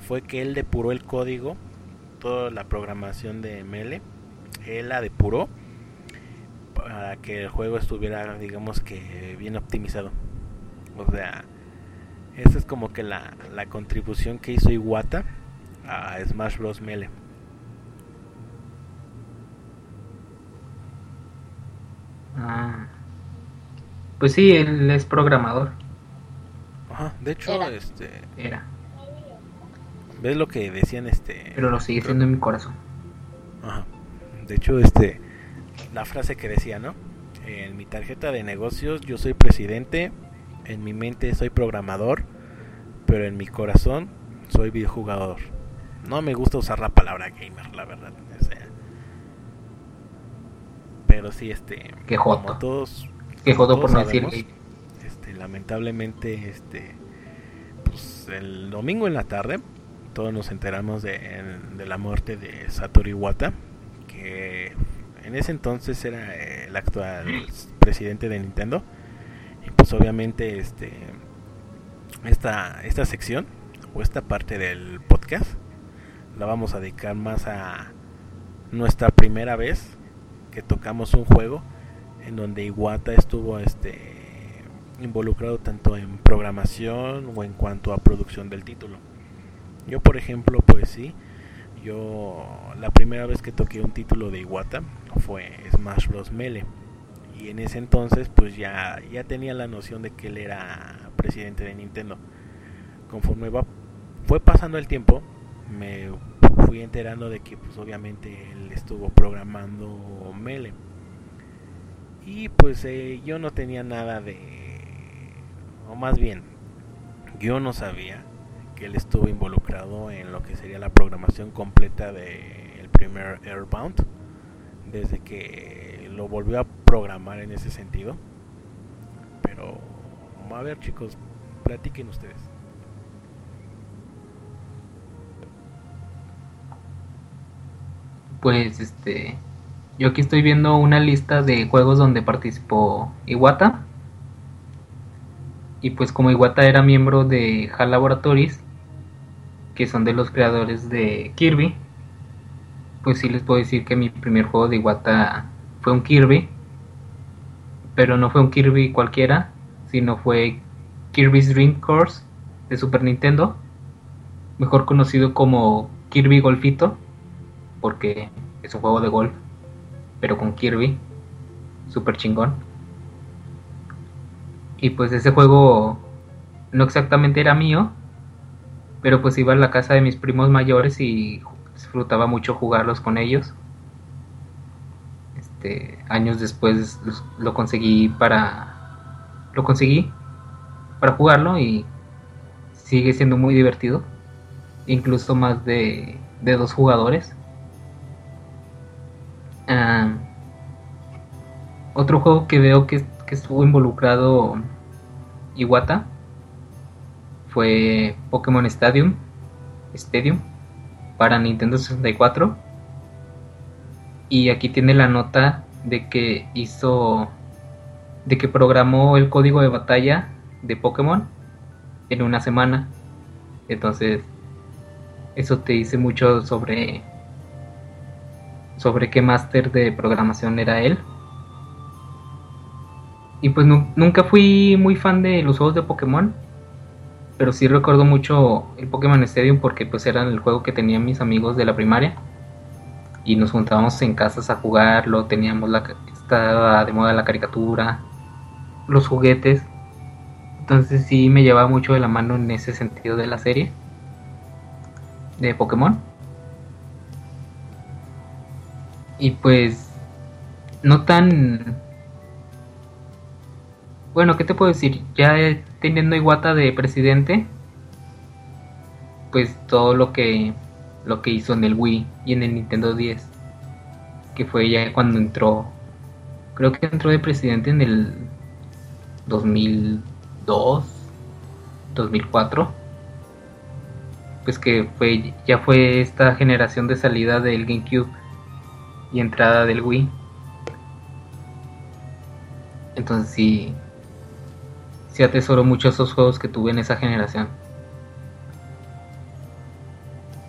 C: fue que él depuró el código, toda la programación de Mele, él la depuró para que el juego estuviera, digamos que bien optimizado. O sea, esa es como que la, la contribución que hizo Iwata a Smash Bros. Melee.
B: Ah. Pues sí, él es programador.
C: Ajá, de hecho,
D: Era.
C: este,
B: Era.
C: ¿ves lo que decían este?
B: Pero lo sigue siendo en mi corazón.
C: Ajá. De hecho, este, la frase que decía, ¿no? En mi tarjeta de negocios yo soy presidente, en mi mente soy programador, pero en mi corazón soy videojugador. No me gusta usar la palabra gamer, la verdad. o sea. pero sí, este,
B: Qué
C: como
B: joto.
C: todos
B: Que jodo por no decir
C: sabemos,
B: gay.
C: este, lamentablemente, este, pues el domingo en la tarde, todos nos enteramos de, de la muerte de Satoru Iwata, que en ese entonces era el actual presidente de Nintendo. Y pues obviamente, este, esta, esta sección o esta parte del podcast la vamos a dedicar más a nuestra primera vez que tocamos un juego en donde Iwata estuvo este involucrado tanto en programación o en cuanto a producción del título. Yo por ejemplo, pues sí, yo la primera vez que toqué un título de Iwata fue Smash Bros Melee y en ese entonces pues ya ya tenía la noción de que él era presidente de Nintendo. Conforme va fue pasando el tiempo, me fui enterando de que pues obviamente él estuvo programando Melee. Y pues eh, yo no tenía nada de... O más bien, yo no sabía él estuvo involucrado en lo que sería la programación completa del primer Airbound. Desde que lo volvió a programar en ese sentido. Pero, a ver chicos, platiquen ustedes.
B: Pues este. Yo aquí estoy viendo una lista de juegos donde participó Iwata. Y pues como Iwata era miembro de HAL Laboratories, que son de los creadores de Kirby, pues sí les puedo decir que mi primer juego de Iwata fue un Kirby. Pero no fue un Kirby cualquiera, sino fue Kirby's Dream Course de Super Nintendo, mejor conocido como Kirby Golfito, porque es un juego de golf, pero con Kirby, super chingón. Y pues ese juego no exactamente era mío, pero pues iba a la casa de mis primos mayores y disfrutaba mucho jugarlos con ellos. Este, años después lo conseguí para lo conseguí para jugarlo y sigue siendo muy divertido, incluso más de, de dos jugadores. Ah, otro juego que veo que, que estuvo involucrado Iwata fue Pokémon Stadium, Stadium para Nintendo 64. Y aquí tiene la nota de que hizo, de que programó el código de batalla de Pokémon en una semana. Entonces, eso te dice mucho sobre sobre qué máster de programación era él. Y pues nunca fui muy fan de los juegos de Pokémon, pero sí recuerdo mucho el Pokémon Stadium porque pues era el juego que tenían mis amigos de la primaria y nos juntábamos en casas a jugarlo, teníamos la estaba de moda la caricatura, los juguetes. Entonces sí me llevaba mucho de la mano en ese sentido de la serie de Pokémon. Y pues no tan bueno, ¿qué te puedo decir? Ya teniendo Iwata de presidente, pues todo lo que lo que hizo en el Wii y en el Nintendo 10, que fue ya cuando entró, creo que entró de presidente en el 2002, 2004, pues que fue ya fue esta generación de salida del GameCube y entrada del Wii. Entonces sí, sí atesoro mucho esos juegos que tuve en esa generación.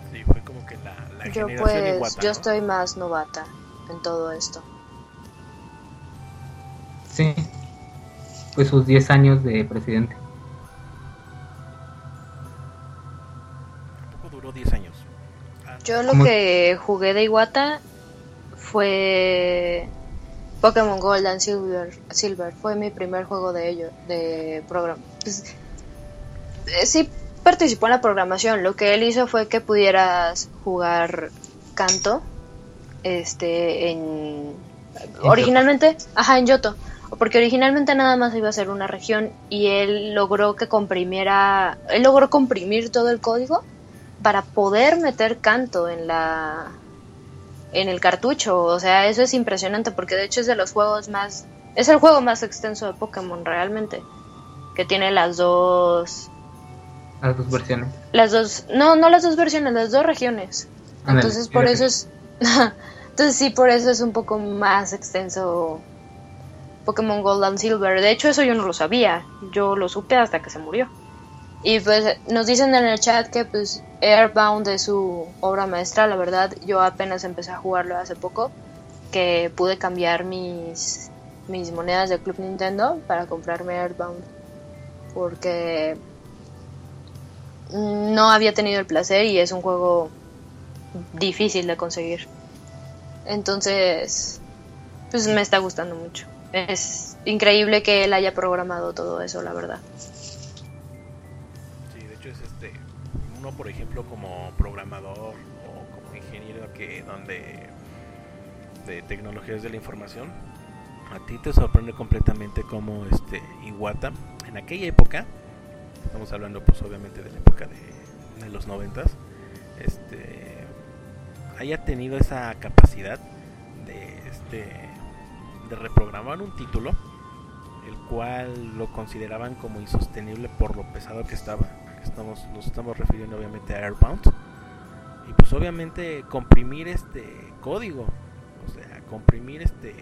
C: Sí, fue como que la, la
D: Yo
C: generación
D: pues, yo
C: ¿no?
D: estoy más novata en todo esto.
B: Sí, pues sus 10 años de presidente.
C: Tampoco duró 10 años. Ah,
D: Yo lo
B: ¿Cómo?
D: que jugué de Iwata fue Pokémon Gold and Silver. Silver fue mi primer juego de ello, de programa. Pues, eh, sí participó en la programación. Lo que él hizo fue que pudieras jugar canto, este, en originalmente, ajá, en Yoto. Porque originalmente nada más iba a ser una región y él logró que comprimiera, él logró comprimir todo el código para poder meter canto en la en el cartucho, o sea, eso es impresionante porque de hecho es de los juegos más es el juego más extenso de Pokémon realmente, que tiene las dos
B: Las dos versiones.
D: las dos no, no las dos versiones, las dos regiones. Entonces por eso es Entonces sí, por eso es un poco más extenso Pokémon Gold and Silver. De hecho, eso yo no lo sabía. Yo lo supe hasta que se murió. Y pues nos dicen en el chat que pues Airbound es su obra maestra, la verdad. Yo apenas empecé a jugarlo hace poco, que pude cambiar mis mis monedas de Club Nintendo para comprarme Airbound porque no había tenido el placer y es un juego difícil de conseguir. Entonces, pues me está gustando mucho. Es increíble que él haya programado todo eso, la verdad.
C: Uno por ejemplo como programador o como ingeniero que donde de tecnologías de la información a ti te sorprende completamente como este Iwata en aquella época estamos hablando pues obviamente de la época de, de los noventas este haya tenido esa capacidad de este de reprogramar un título el cual lo consideraban como insostenible por lo pesado que estaba. Estamos, nos estamos refiriendo obviamente a Airbound. Y pues obviamente comprimir este código, o sea, comprimir este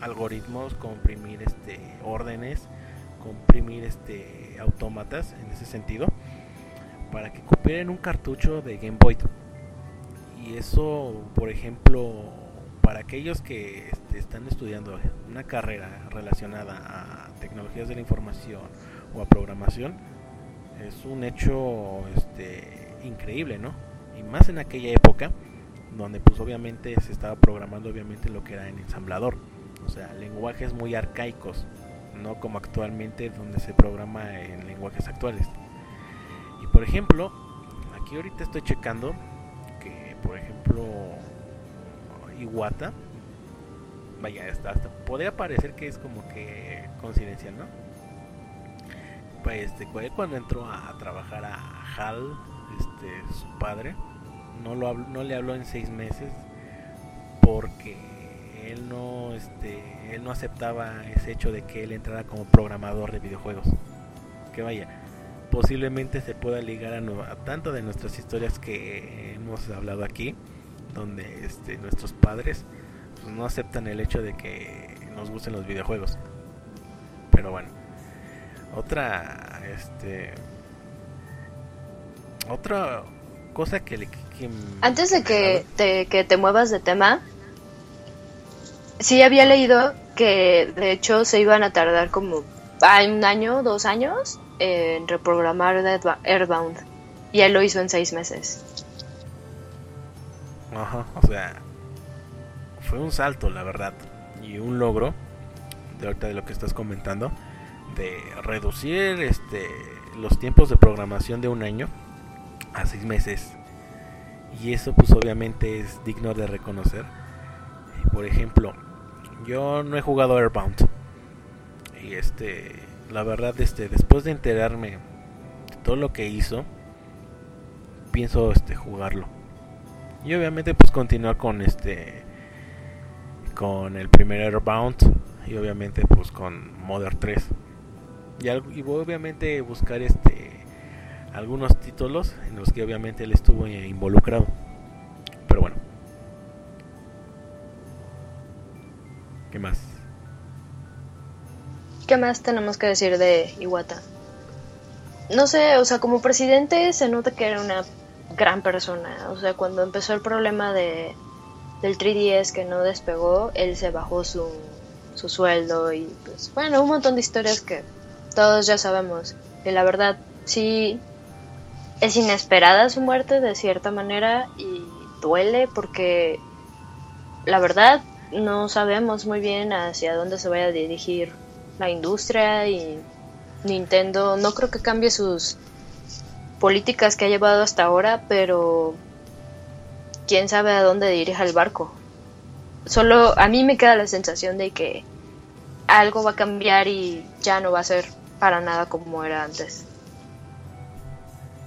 C: algoritmos, comprimir este órdenes, comprimir este autómatas en ese sentido para que cupieran un cartucho de Game Boy. Y eso, por ejemplo, para aquellos que este, están estudiando una carrera relacionada a tecnologías de la información o a programación, es un hecho este, increíble, ¿no? Y más en aquella época, donde pues obviamente se estaba programando obviamente lo que era en ensamblador, o sea, lenguajes muy arcaicos, no como actualmente donde se programa en lenguajes actuales. Y por ejemplo, aquí ahorita estoy checando que, por ejemplo, Iwata. Vaya, hasta, hasta podría parecer que es como que coincidencial, ¿no? Este, cu- cuando entró a trabajar a Hal, este, su padre, no, lo habl- no le habló en seis meses porque él no, este, él no aceptaba ese hecho de que él entrara como programador de videojuegos. Que vaya, posiblemente se pueda ligar a, a tanto de nuestras historias que hemos hablado aquí donde este, nuestros padres pues, no aceptan el hecho de que nos gusten los videojuegos. Pero bueno, otra, este, otra cosa que le... que
D: Antes de que te, que te muevas de tema, sí había leído que de hecho se iban a tardar como un año, dos años en reprogramar Earthbound. Y él lo hizo en seis meses.
C: Ajá, o sea, fue un salto, la verdad, y un logro de ahorita de lo que estás comentando reducir este los tiempos de programación de un año a seis meses. Y eso pues obviamente es digno de reconocer. Por ejemplo, yo no he jugado Airbound. Y este, la verdad este después de enterarme de todo lo que hizo, pienso este jugarlo. Y obviamente pues continuar con este con el primer Airbound y obviamente pues con Modern 3. Y, y obviamente buscar este algunos títulos en los que obviamente él estuvo eh, involucrado. Pero bueno. ¿Qué más?
D: ¿Qué más tenemos que decir de Iwata? No sé, o sea, como presidente se nota que era una gran persona. O sea, cuando empezó el problema de del 3DS que no despegó, él se bajó su, su sueldo y pues bueno, un montón de historias que todos ya sabemos. Y la verdad, sí es inesperada su muerte de cierta manera y duele porque la verdad no sabemos muy bien hacia dónde se vaya a dirigir la industria y Nintendo no creo que cambie sus políticas que ha llevado hasta ahora, pero quién sabe a dónde dirija el barco. Solo a mí me queda la sensación de que algo va a cambiar y ya no va a ser para nada como era antes.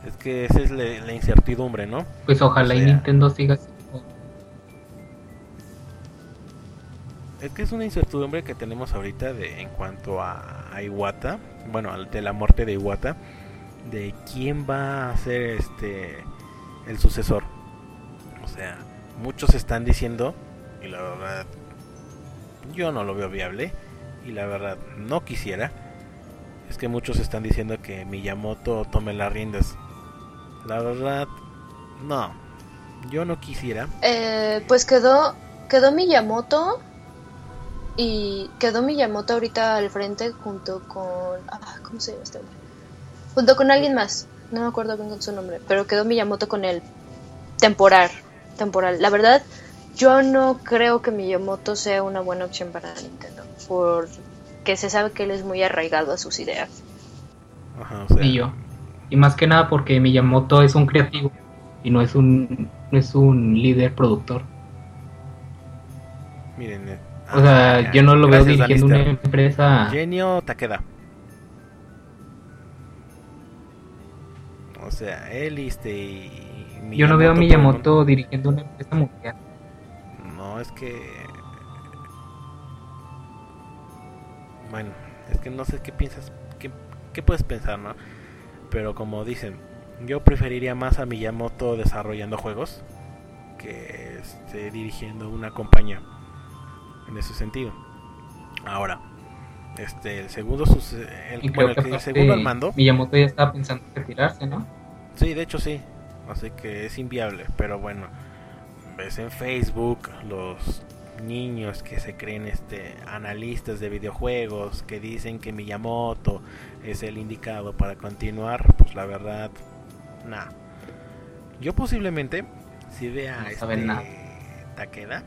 C: Es que esa es la, la incertidumbre, ¿no?
B: Pues ojalá
C: O
B: y Nintendo siga así.
C: Es que es una incertidumbre que tenemos ahorita de, en cuanto a, a Iwata, bueno, al- de la muerte de Iwata, de quién va a ser este el sucesor. O sea, muchos están diciendo, y la verdad, yo no lo veo viable, y la verdad, no quisiera, es que muchos están diciendo que Miyamoto tome las riendas. La verdad, no, yo no quisiera.
D: Eh, pues quedó quedó Miyamoto y quedó Miyamoto ahorita al frente junto con ah, ¿cómo se llama este hombre? Junto con alguien más, no me acuerdo bien con su nombre, pero quedó Miyamoto con él temporal, temporal. La verdad, yo no creo que Miyamoto sea una buena opción para Nintendo, porque se sabe que él es muy arraigado a sus ideas.
C: Ajá, o sea,
B: Y yo. Y más que nada porque Miyamoto es un creativo y no es un, no es un líder productor.
C: Miren, eh,
B: O sea,
C: ah,
B: yo no lo veo dirigiendo una empresa.
C: Genio Takeda. O sea, él y este y
B: Yo no veo a Miyamoto dirigiendo una empresa mundial.
C: No, es que bueno, es que no sé qué piensas, qué, qué puedes pensar, ¿no? Pero como dicen, yo preferiría más a Miyamoto desarrollando juegos que este, dirigiendo una compañía en ese sentido. Ahora, este, el segundo el, bueno, el,
B: que
C: el segundo al mando,
B: Miyamoto ya estaba pensando en retirarse, ¿no?
C: sí, de hecho sí, así que es inviable, pero bueno, ves en Facebook los niños que se creen este analistas de videojuegos que dicen que Miyamoto es el indicado para continuar, pues la verdad, nada. Yo posiblemente si vea
B: No
C: este
B: nada.
C: Takeda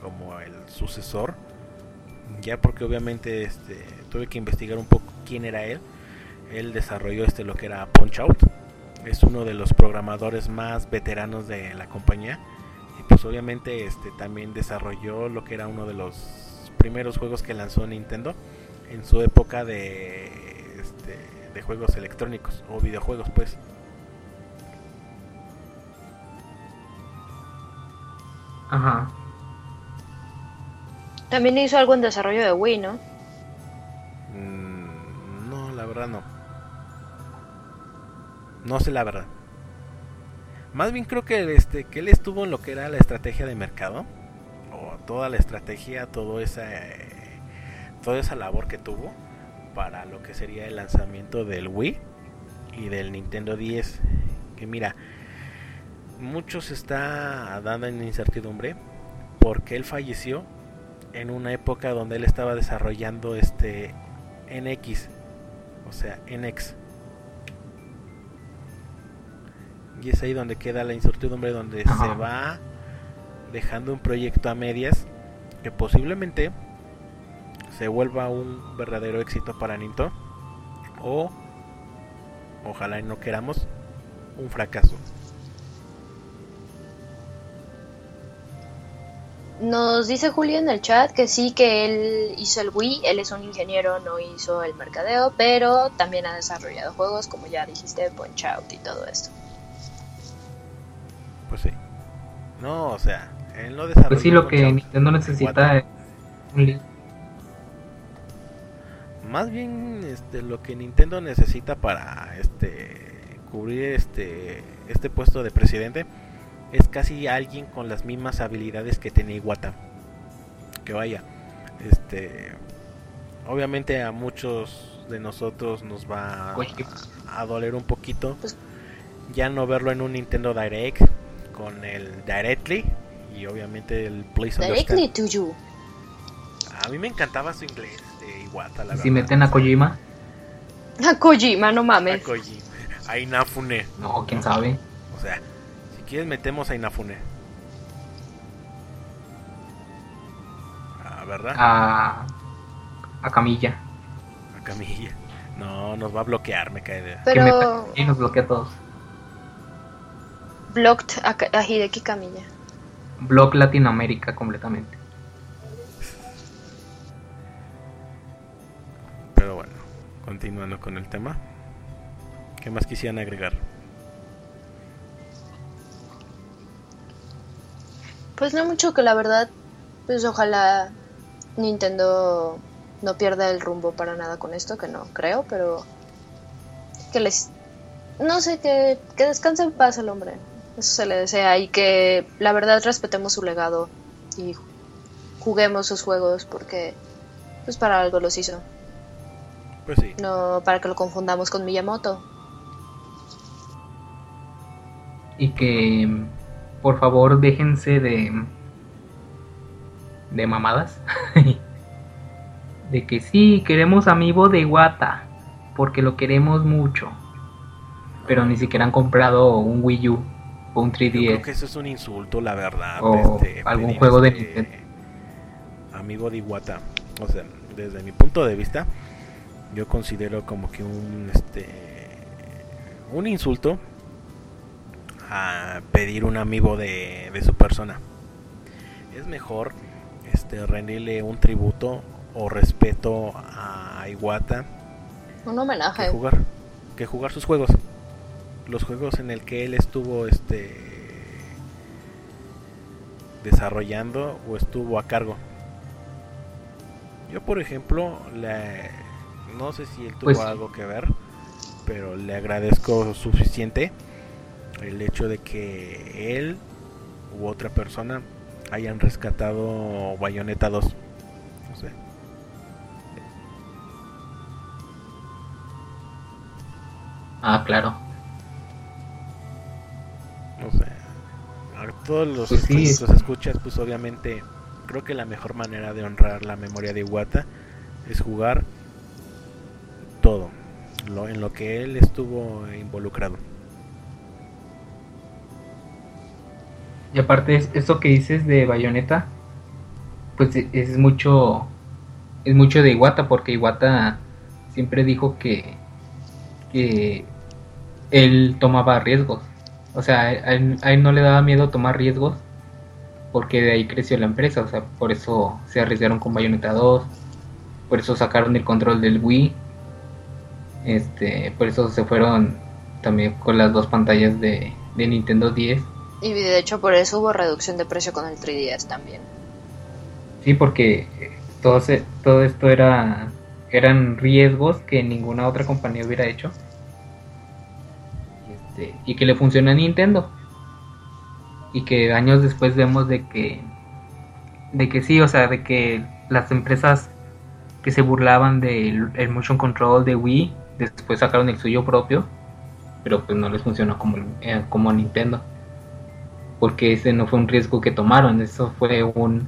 C: como el sucesor, ya porque obviamente este tuve que investigar un poco quién era él. Él desarrolló este lo que era Punch Out. Es uno de los programadores más veteranos de la compañía pues obviamente este también desarrolló lo que era uno de los primeros juegos que lanzó Nintendo en su época de este, de juegos electrónicos o videojuegos pues
B: Ajá.
D: También hizo algo en desarrollo de Wii, ¿no?
C: Mm, no la verdad no no sé la verdad más bien creo que este que él estuvo en lo que era la estrategia de mercado o toda la estrategia, todo esa, eh, toda esa labor que tuvo para lo que sería el lanzamiento del Wii y del Nintendo 10. Que mira, muchos está dando en incertidumbre porque él falleció en una época donde él estaba desarrollando este NX, o sea, NX. Y es ahí donde queda la incertidumbre, donde
B: Ajá.
C: se va dejando un proyecto a medias que posiblemente se vuelva un verdadero éxito para Nintendo o ojalá y no queramos un fracaso.
D: Nos dice Julio en el chat que sí, que él hizo el Wii, él es un ingeniero, no hizo el mercadeo, pero también ha desarrollado juegos como ya dijiste, Punch Out y todo esto.
C: Pues sí. No, o sea, él no desarrolló
B: Pues sí, lo que Nintendo
C: en
B: necesita es un
C: Más bien este, lo que Nintendo necesita para este cubrir este este puesto de presidente es casi alguien con las mismas habilidades que tenía Iwata. Que vaya, este obviamente a muchos de nosotros nos va a doler un poquito
D: Pues-
C: ya no verlo en un Nintendo Direct con el Directly y obviamente el Please
D: Directly to you.
C: A mí me encantaba su inglés de Iwata, la
B: Si
C: verdad.
B: meten a Kojima,
D: A Kojima, no mames.
C: A Koji, a Inafune.
B: no, quién sabe.
C: O sea, si quieres metemos a Inafune. Ah, ¿verdad?
B: A, a Camilla.
C: A Camilla. No, nos va a bloquear, me cae de...
B: Que
D: Pero
B: y nos bloquea a todos.
D: Blocked a, Hideki Kamiya.
B: Block Latinoamérica completamente.
C: Pero bueno, continuando con el tema. ¿Qué más quisieran agregar?
D: Pues no mucho que la verdad, pues ojalá Nintendo no pierda el rumbo para nada con esto, que no creo, pero que les... No sé, que, que descanse en paz el hombre. Eso se le desea y que la verdad respetemos su legado y juguemos sus juegos porque pues para algo los hizo.
C: Pues sí.
D: No para que lo confundamos con Miyamoto.
B: Y que por favor déjense de de mamadas. de que sí, queremos amiibo de Iwata, porque lo queremos mucho. Pero ni siquiera han comprado un Wii U o un
C: Yo creo
B: 3DS.
C: que eso es un insulto, la verdad.
B: O
C: este,
B: algún juego de
C: este,
B: Nintendo.
C: Amigo de Iwata. O sea, desde mi punto de vista, yo considero como que un este un insulto a pedir un amigo de, de su persona. Es mejor este rendirle un tributo o respeto a Iwata
D: Un
C: que
D: homenaje.
C: jugar que jugar sus juegos los juegos en el que él estuvo este desarrollando o estuvo a cargo. Yo por ejemplo le, no sé si él tuvo
B: Pues
C: algo que ver pero le agradezco suficiente el hecho de que él u otra persona hayan rescatado Bayonetta 2 o sea,
B: Ah, claro.
C: No sé. A todos los,
B: Pues sí,
C: los
B: es-
C: escuchas, pues obviamente creo que la mejor manera de honrar la memoria de Iwata es jugar todo lo en lo que él estuvo involucrado.
B: Y aparte es- eso que dices de Bayonetta, pues e- es mucho es mucho de Iwata porque Iwata siempre dijo que que él tomaba riesgos. O sea, a él, a él no le daba miedo tomar riesgos porque de ahí creció la empresa, o sea, por eso se arriesgaron con Bayonetta 2, por eso sacaron el control del Wii. Este, por eso se fueron también con las dos pantallas de, de Nintendo 10
D: Y de hecho por eso hubo reducción de precio con el 3DS también.
B: Sí, porque todo, se- todo esto era eran riesgos que ninguna otra compañía hubiera hecho. Y, este, y que le funciona a Nintendo. Y que años después vemos de que de que sí, o sea, de que las empresas que se burlaban del el motion control de Wii después sacaron el suyo propio, pero pues no les funcionó como, eh, como Nintendo. Porque ese no fue un riesgo que tomaron, eso fue un,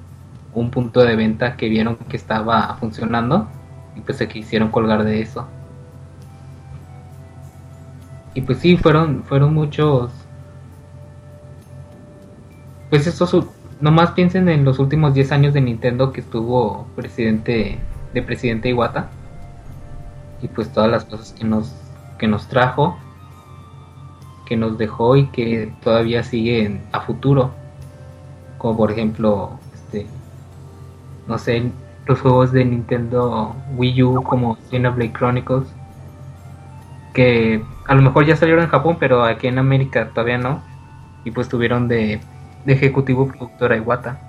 B: un punto de venta que vieron que estaba funcionando y pues se quisieron colgar de eso. Y pues sí, fueron, fueron muchos. Pues estos, nomás piensen en los últimos 10 años de Nintendo que estuvo presidente de presidente Iwata. Y pues todas las cosas que nos, que nos trajo, que nos dejó y que todavía siguen a futuro. Como por ejemplo, este, no sé, los juegos de Nintendo Wii U como Xenoblade Chronicles que a lo mejor ya salieron en Japón, pero aquí en América todavía no. Y pues tuvieron de, de ejecutivo productor a Iwata.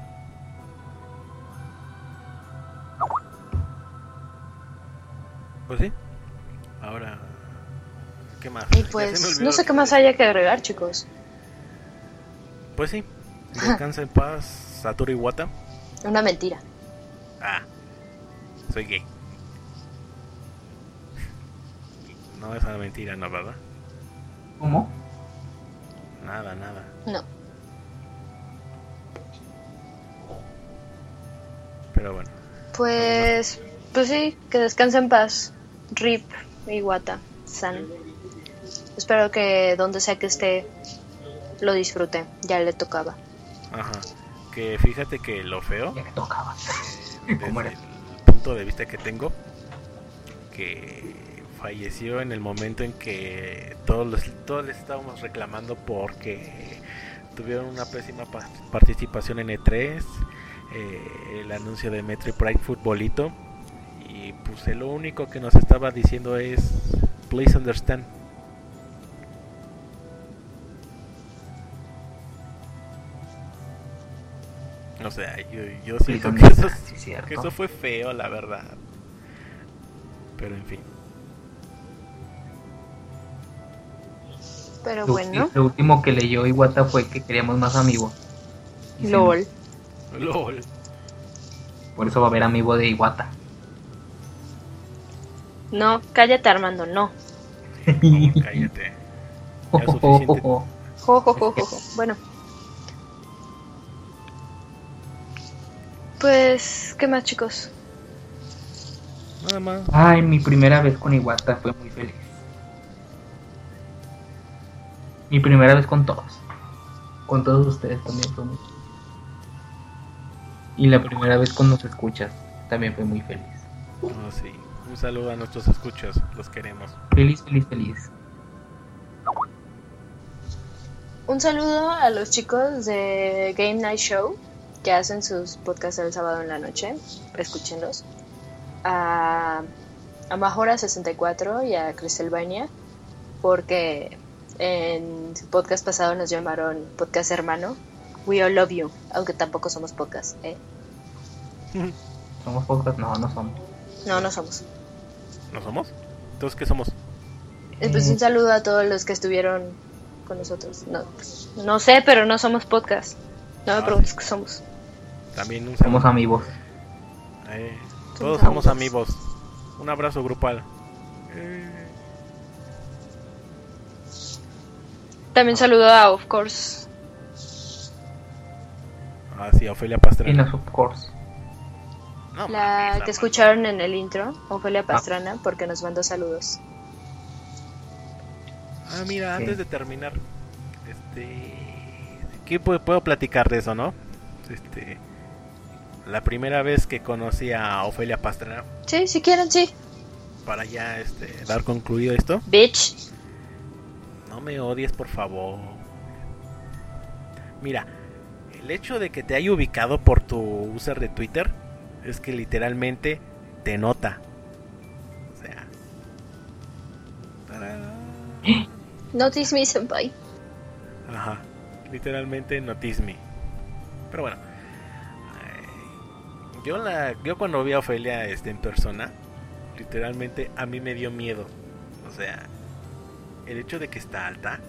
C: Pues sí. Ahora, ¿qué más?
D: Y pues no sé qué más haya que agregar, chicos.
C: Pues sí. Descansa en paz, Satoru Iwata.
D: Una mentira.
C: Ah, soy gay. No, esa mentira, no, ¿verdad?
B: ¿Cómo?
C: Nada, nada.
D: No.
C: Pero bueno,
D: Pues, pues sí, que descanse en paz. Rip Iwata San. Espero que donde sea que esté lo disfrute. Ya le tocaba.
C: ajá. Que fíjate que lo feo,
B: Ya que tocaba.
C: desde
B: ¿Cómo era?
C: el punto de vista que tengo, que falleció en el momento en que todos, los, todos les estábamos reclamando porque tuvieron una pésima pa- participación en E3, eh, el anuncio de Metroid Prime Futbolito, y pues lo único que nos estaba diciendo es, please understand. O sea, yo, yo siento que eso, que eso fue feo, la verdad. Pero en fin.
D: Pero
B: Lo,
D: bueno,
B: lo último que leyó Iwata fue que queríamos más amigos. Sí,
D: LOL.
C: LOL.
B: Por eso va a haber amigo de Iwata.
D: No, cállate Armando, no.
C: Cállate. Ya es suficiente.
D: Jo, jo, jo, jo, jo. Bueno. Pues, ¿qué más, chicos?
C: Nada más.
B: Ay, mi primera vez con Iwata fue muy feliz. Mi primera vez con todos. Con todos ustedes también fue muy feliz. Y la primera vez con los escuchas también fue muy feliz.
C: Oh, sí. Un saludo a nuestros escuchas. Los queremos.
B: Feliz, feliz, feliz.
D: Un saludo a los chicos de Game Night Show que hacen sus podcasts el sábado en la noche. Escúchenlos. A, a Majora64 y a Cristelvania porque en su podcast pasado nos llamaron podcast hermano. We all love you, aunque tampoco somos podcast, ¿eh?
B: ¿Somos pocos? No, no somos.
D: No, no somos.
C: ¿No somos? Entonces, ¿qué somos?
D: Eh, Pues un saludo a todos los que estuvieron con nosotros. No, pues, no sé, pero no somos podcast. No me
C: Ah,
D: preguntes qué somos.
C: También un
B: Somos
C: saludo.
B: amigos.
C: Eh,
D: Somos
C: todos somos
D: amigos.
C: amigos. Un abrazo grupal. Eh,
D: También saludo a Of Course.
C: Ah, sí, Ofelia Pastrana.
B: Innas, of course.
C: No,
D: La que escucharon en el intro, Ofelia Pastrana, porque nos mandó saludos.
C: Ah, mira, antes de terminar, este, ¿qué puedo, puedo platicar de eso, no? Este, la primera vez que conocí a Ofelia Pastrana,
D: Sí, si quieren, sí.
C: para ya, este, dar concluido esto,
D: Bitch.
C: No me odies, por favor. Mira, el hecho de que te haya ubicado por tu user de Twitter es que literalmente te nota. O sea, tarán.
D: Notice me, senpai.
C: Ajá, literalmente notice me. Pero bueno, yo la, yo cuando vi a Ofelia este, en persona, literalmente a mí me dio miedo. O sea, el hecho de que está alta,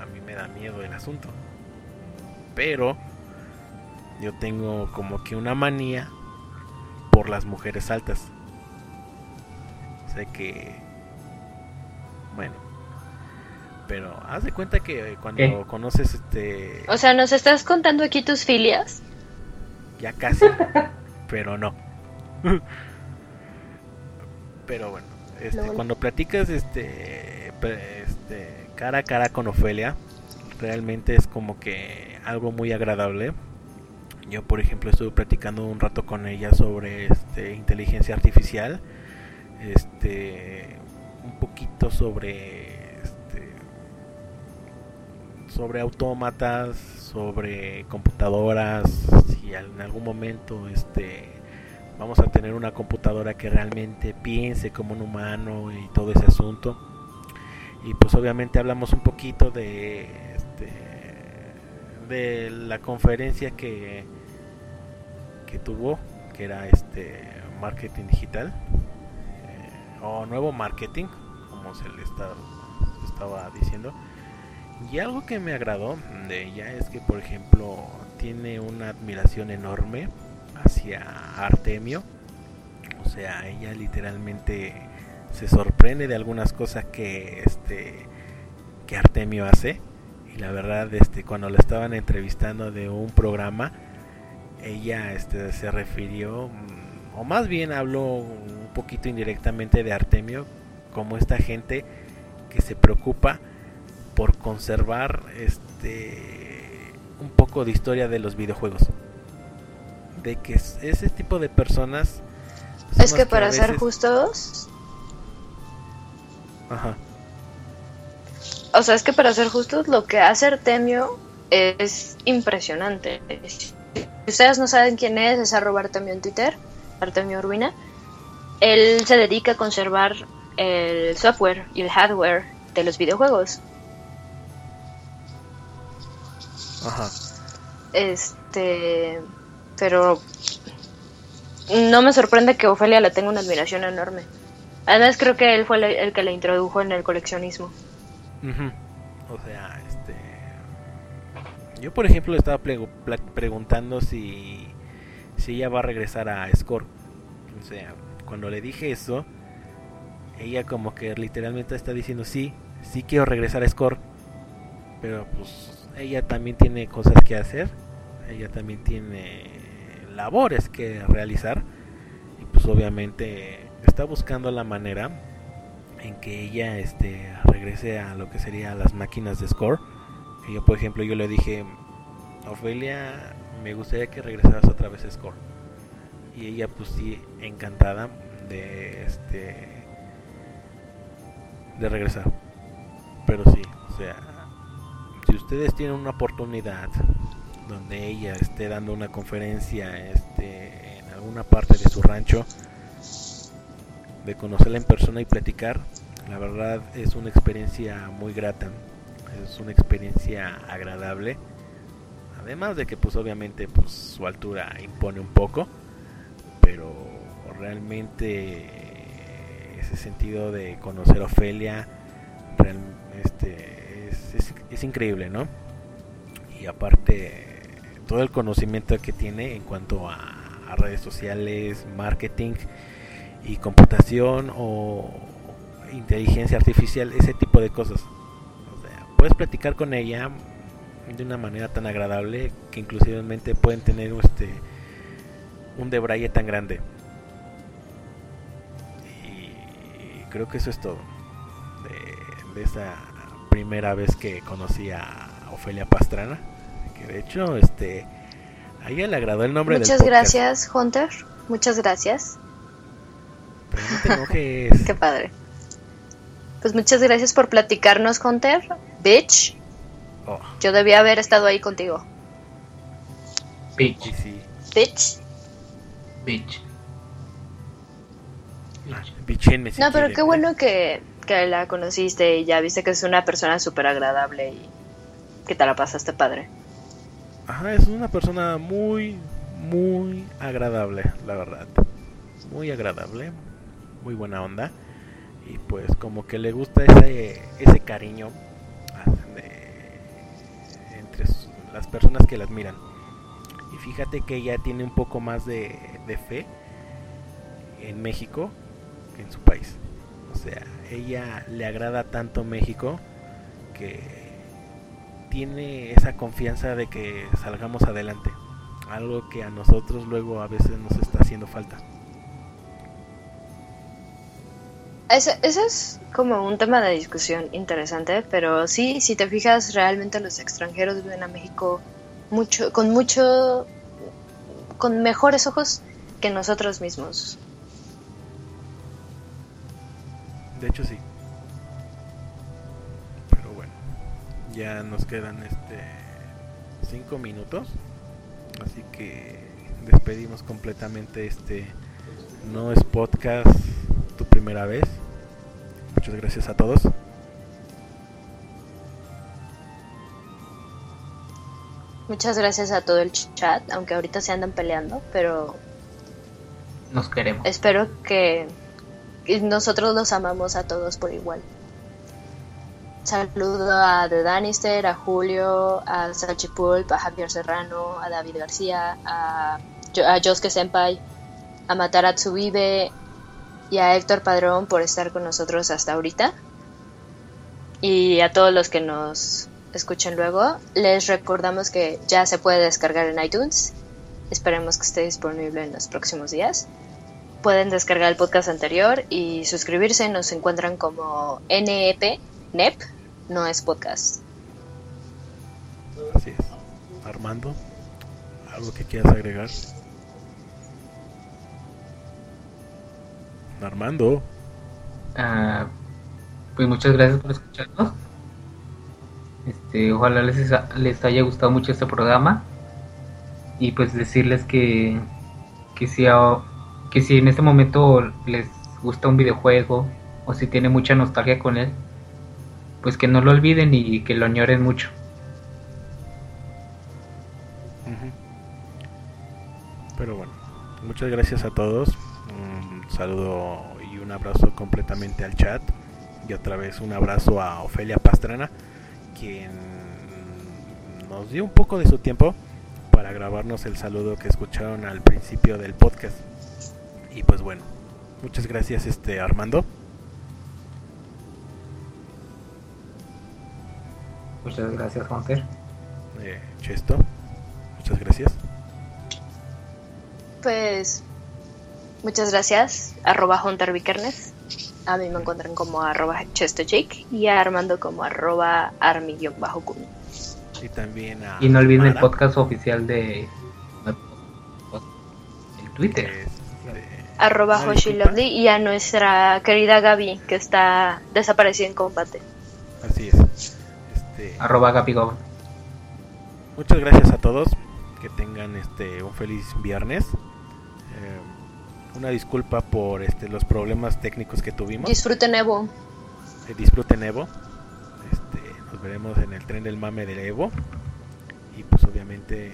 C: a mí me da miedo el asunto. Pero yo tengo como que una manía por las mujeres altas. Sé que... Bueno. Pero haz de cuenta que cuando
B: ¿Qué?
C: conoces este...
D: O sea, ¿nos estás contando aquí tus filias?
C: Ya casi, pero no. pero bueno, este, cuando platicas este, cara a cara con Ofelia, realmente es como que algo muy agradable. Yo, por ejemplo, estuve platicando un rato con ella sobre este, inteligencia artificial, este, un poquito sobre este, sobre autómatas, sobre computadoras, si en algún momento este vamos a tener una computadora que realmente piense como un humano y todo ese asunto. Y pues obviamente hablamos un poquito de este, de la conferencia que que tuvo, que era este marketing digital eh, o nuevo marketing, como se le está- estaba diciendo. Y algo que me agradó de ella es que, por ejemplo, tiene una admiración enorme hacia Artemio. O sea, ella literalmente se sorprende de algunas cosas que este que Artemio hace. Y la verdad, este, cuando la estaban entrevistando de un programa, ella este, se refirió, mm, o más bien habló un poquito indirectamente de Artemio, como esta gente que se preocupa por conservar este un poco de historia de los videojuegos. De que es- ese tipo de personas son
D: Es que para ser justos,
C: Ajá.
D: o sea, es que para ser justos, lo que hace Artemio es impresionante. Si ustedes no saben quién es, es arroba Artemio en Twitter, Artemio Urbina. Él se dedica a conservar el software y el hardware de los videojuegos.
C: Ajá.
D: Este, pero no me sorprende que Ofelia le tenga una admiración enorme. Además creo que él fue el, que la introdujo en el coleccionismo.
C: O sea, este. Yo, por ejemplo, le estaba preguntando si. Si ella va a regresar a Score. O sea, cuando le dije eso, ella, como que literalmente está diciendo: Sí, sí quiero regresar a Score. Pero, pues, ella también tiene cosas que hacer. Ella también tiene labores que realizar. Y, pues, obviamente, está buscando la manera en que ella este regrese a lo que sería las máquinas de score. Y yo por ejemplo yo le dije, Ofelia, me gustaría que regresaras otra vez a score. Y ella pues sí, encantada de este de regresar. Pero sí, o sea, si ustedes tienen una oportunidad donde ella esté dando una conferencia este en alguna parte de su rancho, de conocerla en persona y platicar, la verdad es una experiencia muy grata, es una experiencia agradable. Además de que pues obviamente pues su altura impone un poco, pero realmente ese sentido de conocer a Ofelia este, es, es- es increíble, ¿no? Y aparte todo el conocimiento que tiene en cuanto a, a redes sociales, marketing, y computación o inteligencia artificial, ese tipo de cosas. O sea, puedes platicar con ella de una manera tan agradable que inclusivamente pueden tener este un debraye tan grande. Y creo que eso es todo de, de esa primera vez que conocí a Ofelia Pastrana, que de hecho este a ella le agradó el nombre
D: Muchas gracias, Hunter. Muchas gracias.
C: Pero no te enojes.
D: Qué padre. Pues muchas gracias por platicarnos, Hunter. Bitch,
C: Oh,
D: yo debía haber estado ahí contigo.
F: Bitch,
C: sí.
D: Bitch.
F: bitch.
C: Ah, bichenme si
D: No, pero qué
C: ¿eh?
D: bueno que, que la conociste y ya viste que es una persona súper agradable y que te la pasaste padre.
C: Ajá, es una persona muy, muy agradable, la verdad. Muy agradable, muy buena onda. Y pues como que le gusta ese, ese cariño de- entre las personas que la admiran. Y fíjate que ella tiene un poco más de, de fe en México que en su país. O sea, ella le agrada tanto México que tiene esa confianza de que salgamos adelante. Algo que a nosotros luego a veces nos está haciendo falta.
D: Ese, es como un tema de discusión interesante, pero sí, si te fijas, realmente los extranjeros ven a México mucho, con mucho, con mejores ojos que nosotros mismos.
C: De hecho sí. Pero bueno, ya nos quedan este cinco minutos, así que despedimos completamente este no es podcast tu primera vez. Muchas gracias a todos.
D: Muchas gracias a todo el chat, aunque ahorita se andan peleando, pero
F: Nos queremos.
D: espero que, nosotros los amamos a todos por igual. Saludo a The Danister, a Julio, a Salchipulp, a Javier Serrano, a David García, a, a Josuke Senpai, a Mataratsu Vive y a Héctor Padrón por estar con nosotros hasta ahorita. Y a todos los que nos escuchen luego, les recordamos que ya se puede descargar en iTunes. Esperemos que esté disponible en los próximos días. Pueden descargar el podcast anterior y suscribirse. Nos encuentran como NEP, NEP, no es podcast.
C: Así es. Armando, ¿algo que quieras agregar? Armando.
B: Ah, pues muchas gracias por escucharnos. Este, ojalá les, les haya gustado mucho este programa. Y pues decirles que, que, si, a- que si en este momento les gusta un videojuego o si tienen mucha nostalgia con él, pues que no lo olviden y que lo añoren mucho.
C: Pero bueno, muchas gracias a todos. Saludo y un abrazo completamente al chat. Y otra vez un abrazo a Ofelia Pastrana, quien nos dio un poco de su tiempo para grabarnos el saludo que escucharon al principio del podcast. Y pues bueno, muchas gracias este Armando.
B: Muchas gracias, Hunter.
C: Eh, Chesto, muchas gracias.
D: Pues muchas gracias. Arroba Hunter Vikernes. A mí me encuentran como arroba ChestoJake y a Armando como arroba armi-kun.
C: Y también a
B: Y no olviden el podcast oficial de el Twitter.
C: es, este,
D: Arroba Hoshi. Lovely y a nuestra querida Gaby que está desaparecida en combate.
C: Así es. Este,
B: Arroba Gapigob.
C: muchas gracias a todos. Que tengan este un feliz viernes. Una disculpa por este los problemas técnicos que tuvimos.
D: Disfruten Evo.
C: Eh, disfruten Evo. Este, nos veremos en el tren del mame del Evo. Y pues obviamente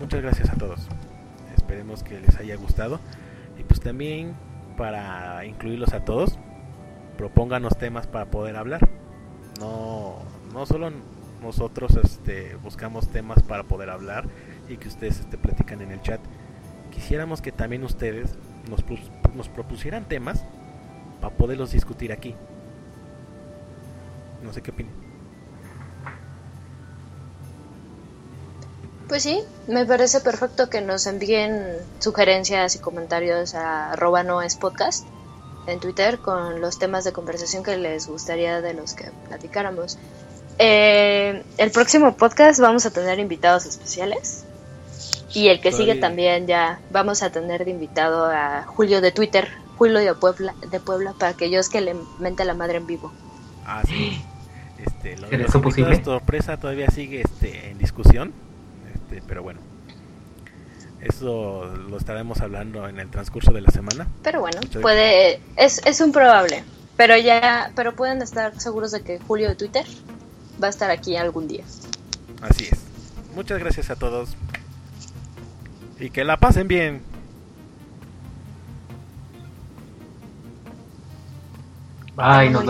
C: muchas gracias a todos. Esperemos que les haya gustado. Y pues también para incluirlos a todos, propónganos temas para poder hablar. No, no solo nosotros este, buscamos temas para poder hablar y que ustedes este, platican en el chat. Quisiéramos que también ustedes nos, nos propusieran temas para poderlos discutir aquí. No sé qué opinan.
D: Pues sí, me parece perfecto que nos envíen sugerencias y comentarios a arroba no es podcast en Twitter con los temas de conversación que les gustaría de los que platicáramos. Eh, el próximo podcast vamos a tener invitados especiales y el que sigue también ya vamos a tener de invitado a Julio de Twitter, Julio de Puebla, de Puebla para aquellos que le mente la madre en vivo.
C: Ah, sí. Este, lo de
B: ¿Será
C: los
B: eso
C: invitados
B: posible?
C: sorpresa todavía sigue este, en discusión. Este, pero bueno. Eso lo estaremos hablando en el transcurso de la semana.
D: Pero bueno, puede, es, es un probable. Pero ya, pero pueden estar seguros de que Julio de Twitter va a estar aquí algún día.
C: Así es. Muchas gracias a todos y que la pasen bien.
B: Bye, nos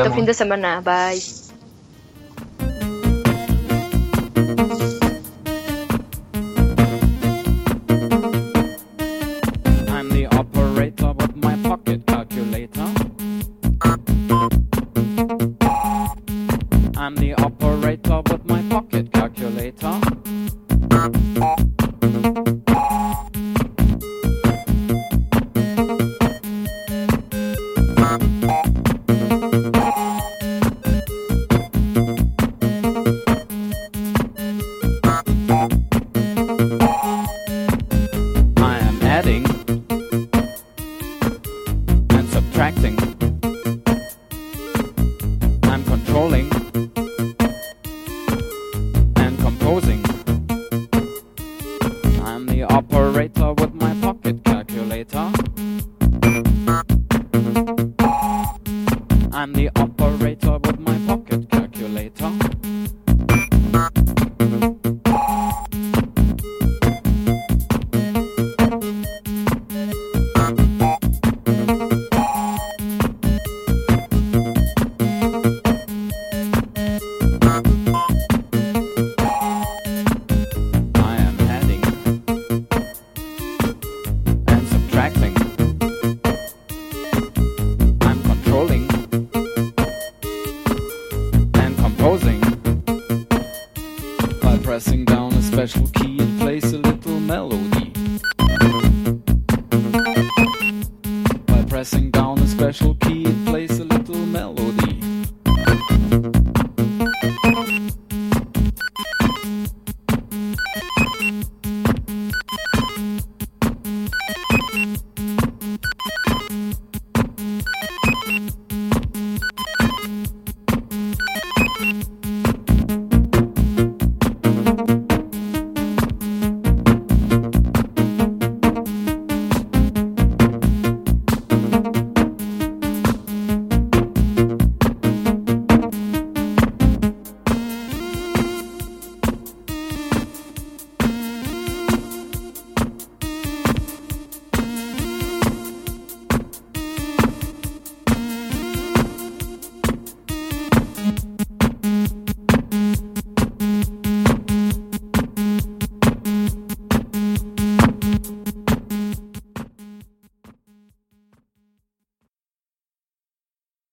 G: I'm the operator with my pocket calculator. I'm the operator with my pocket calculator.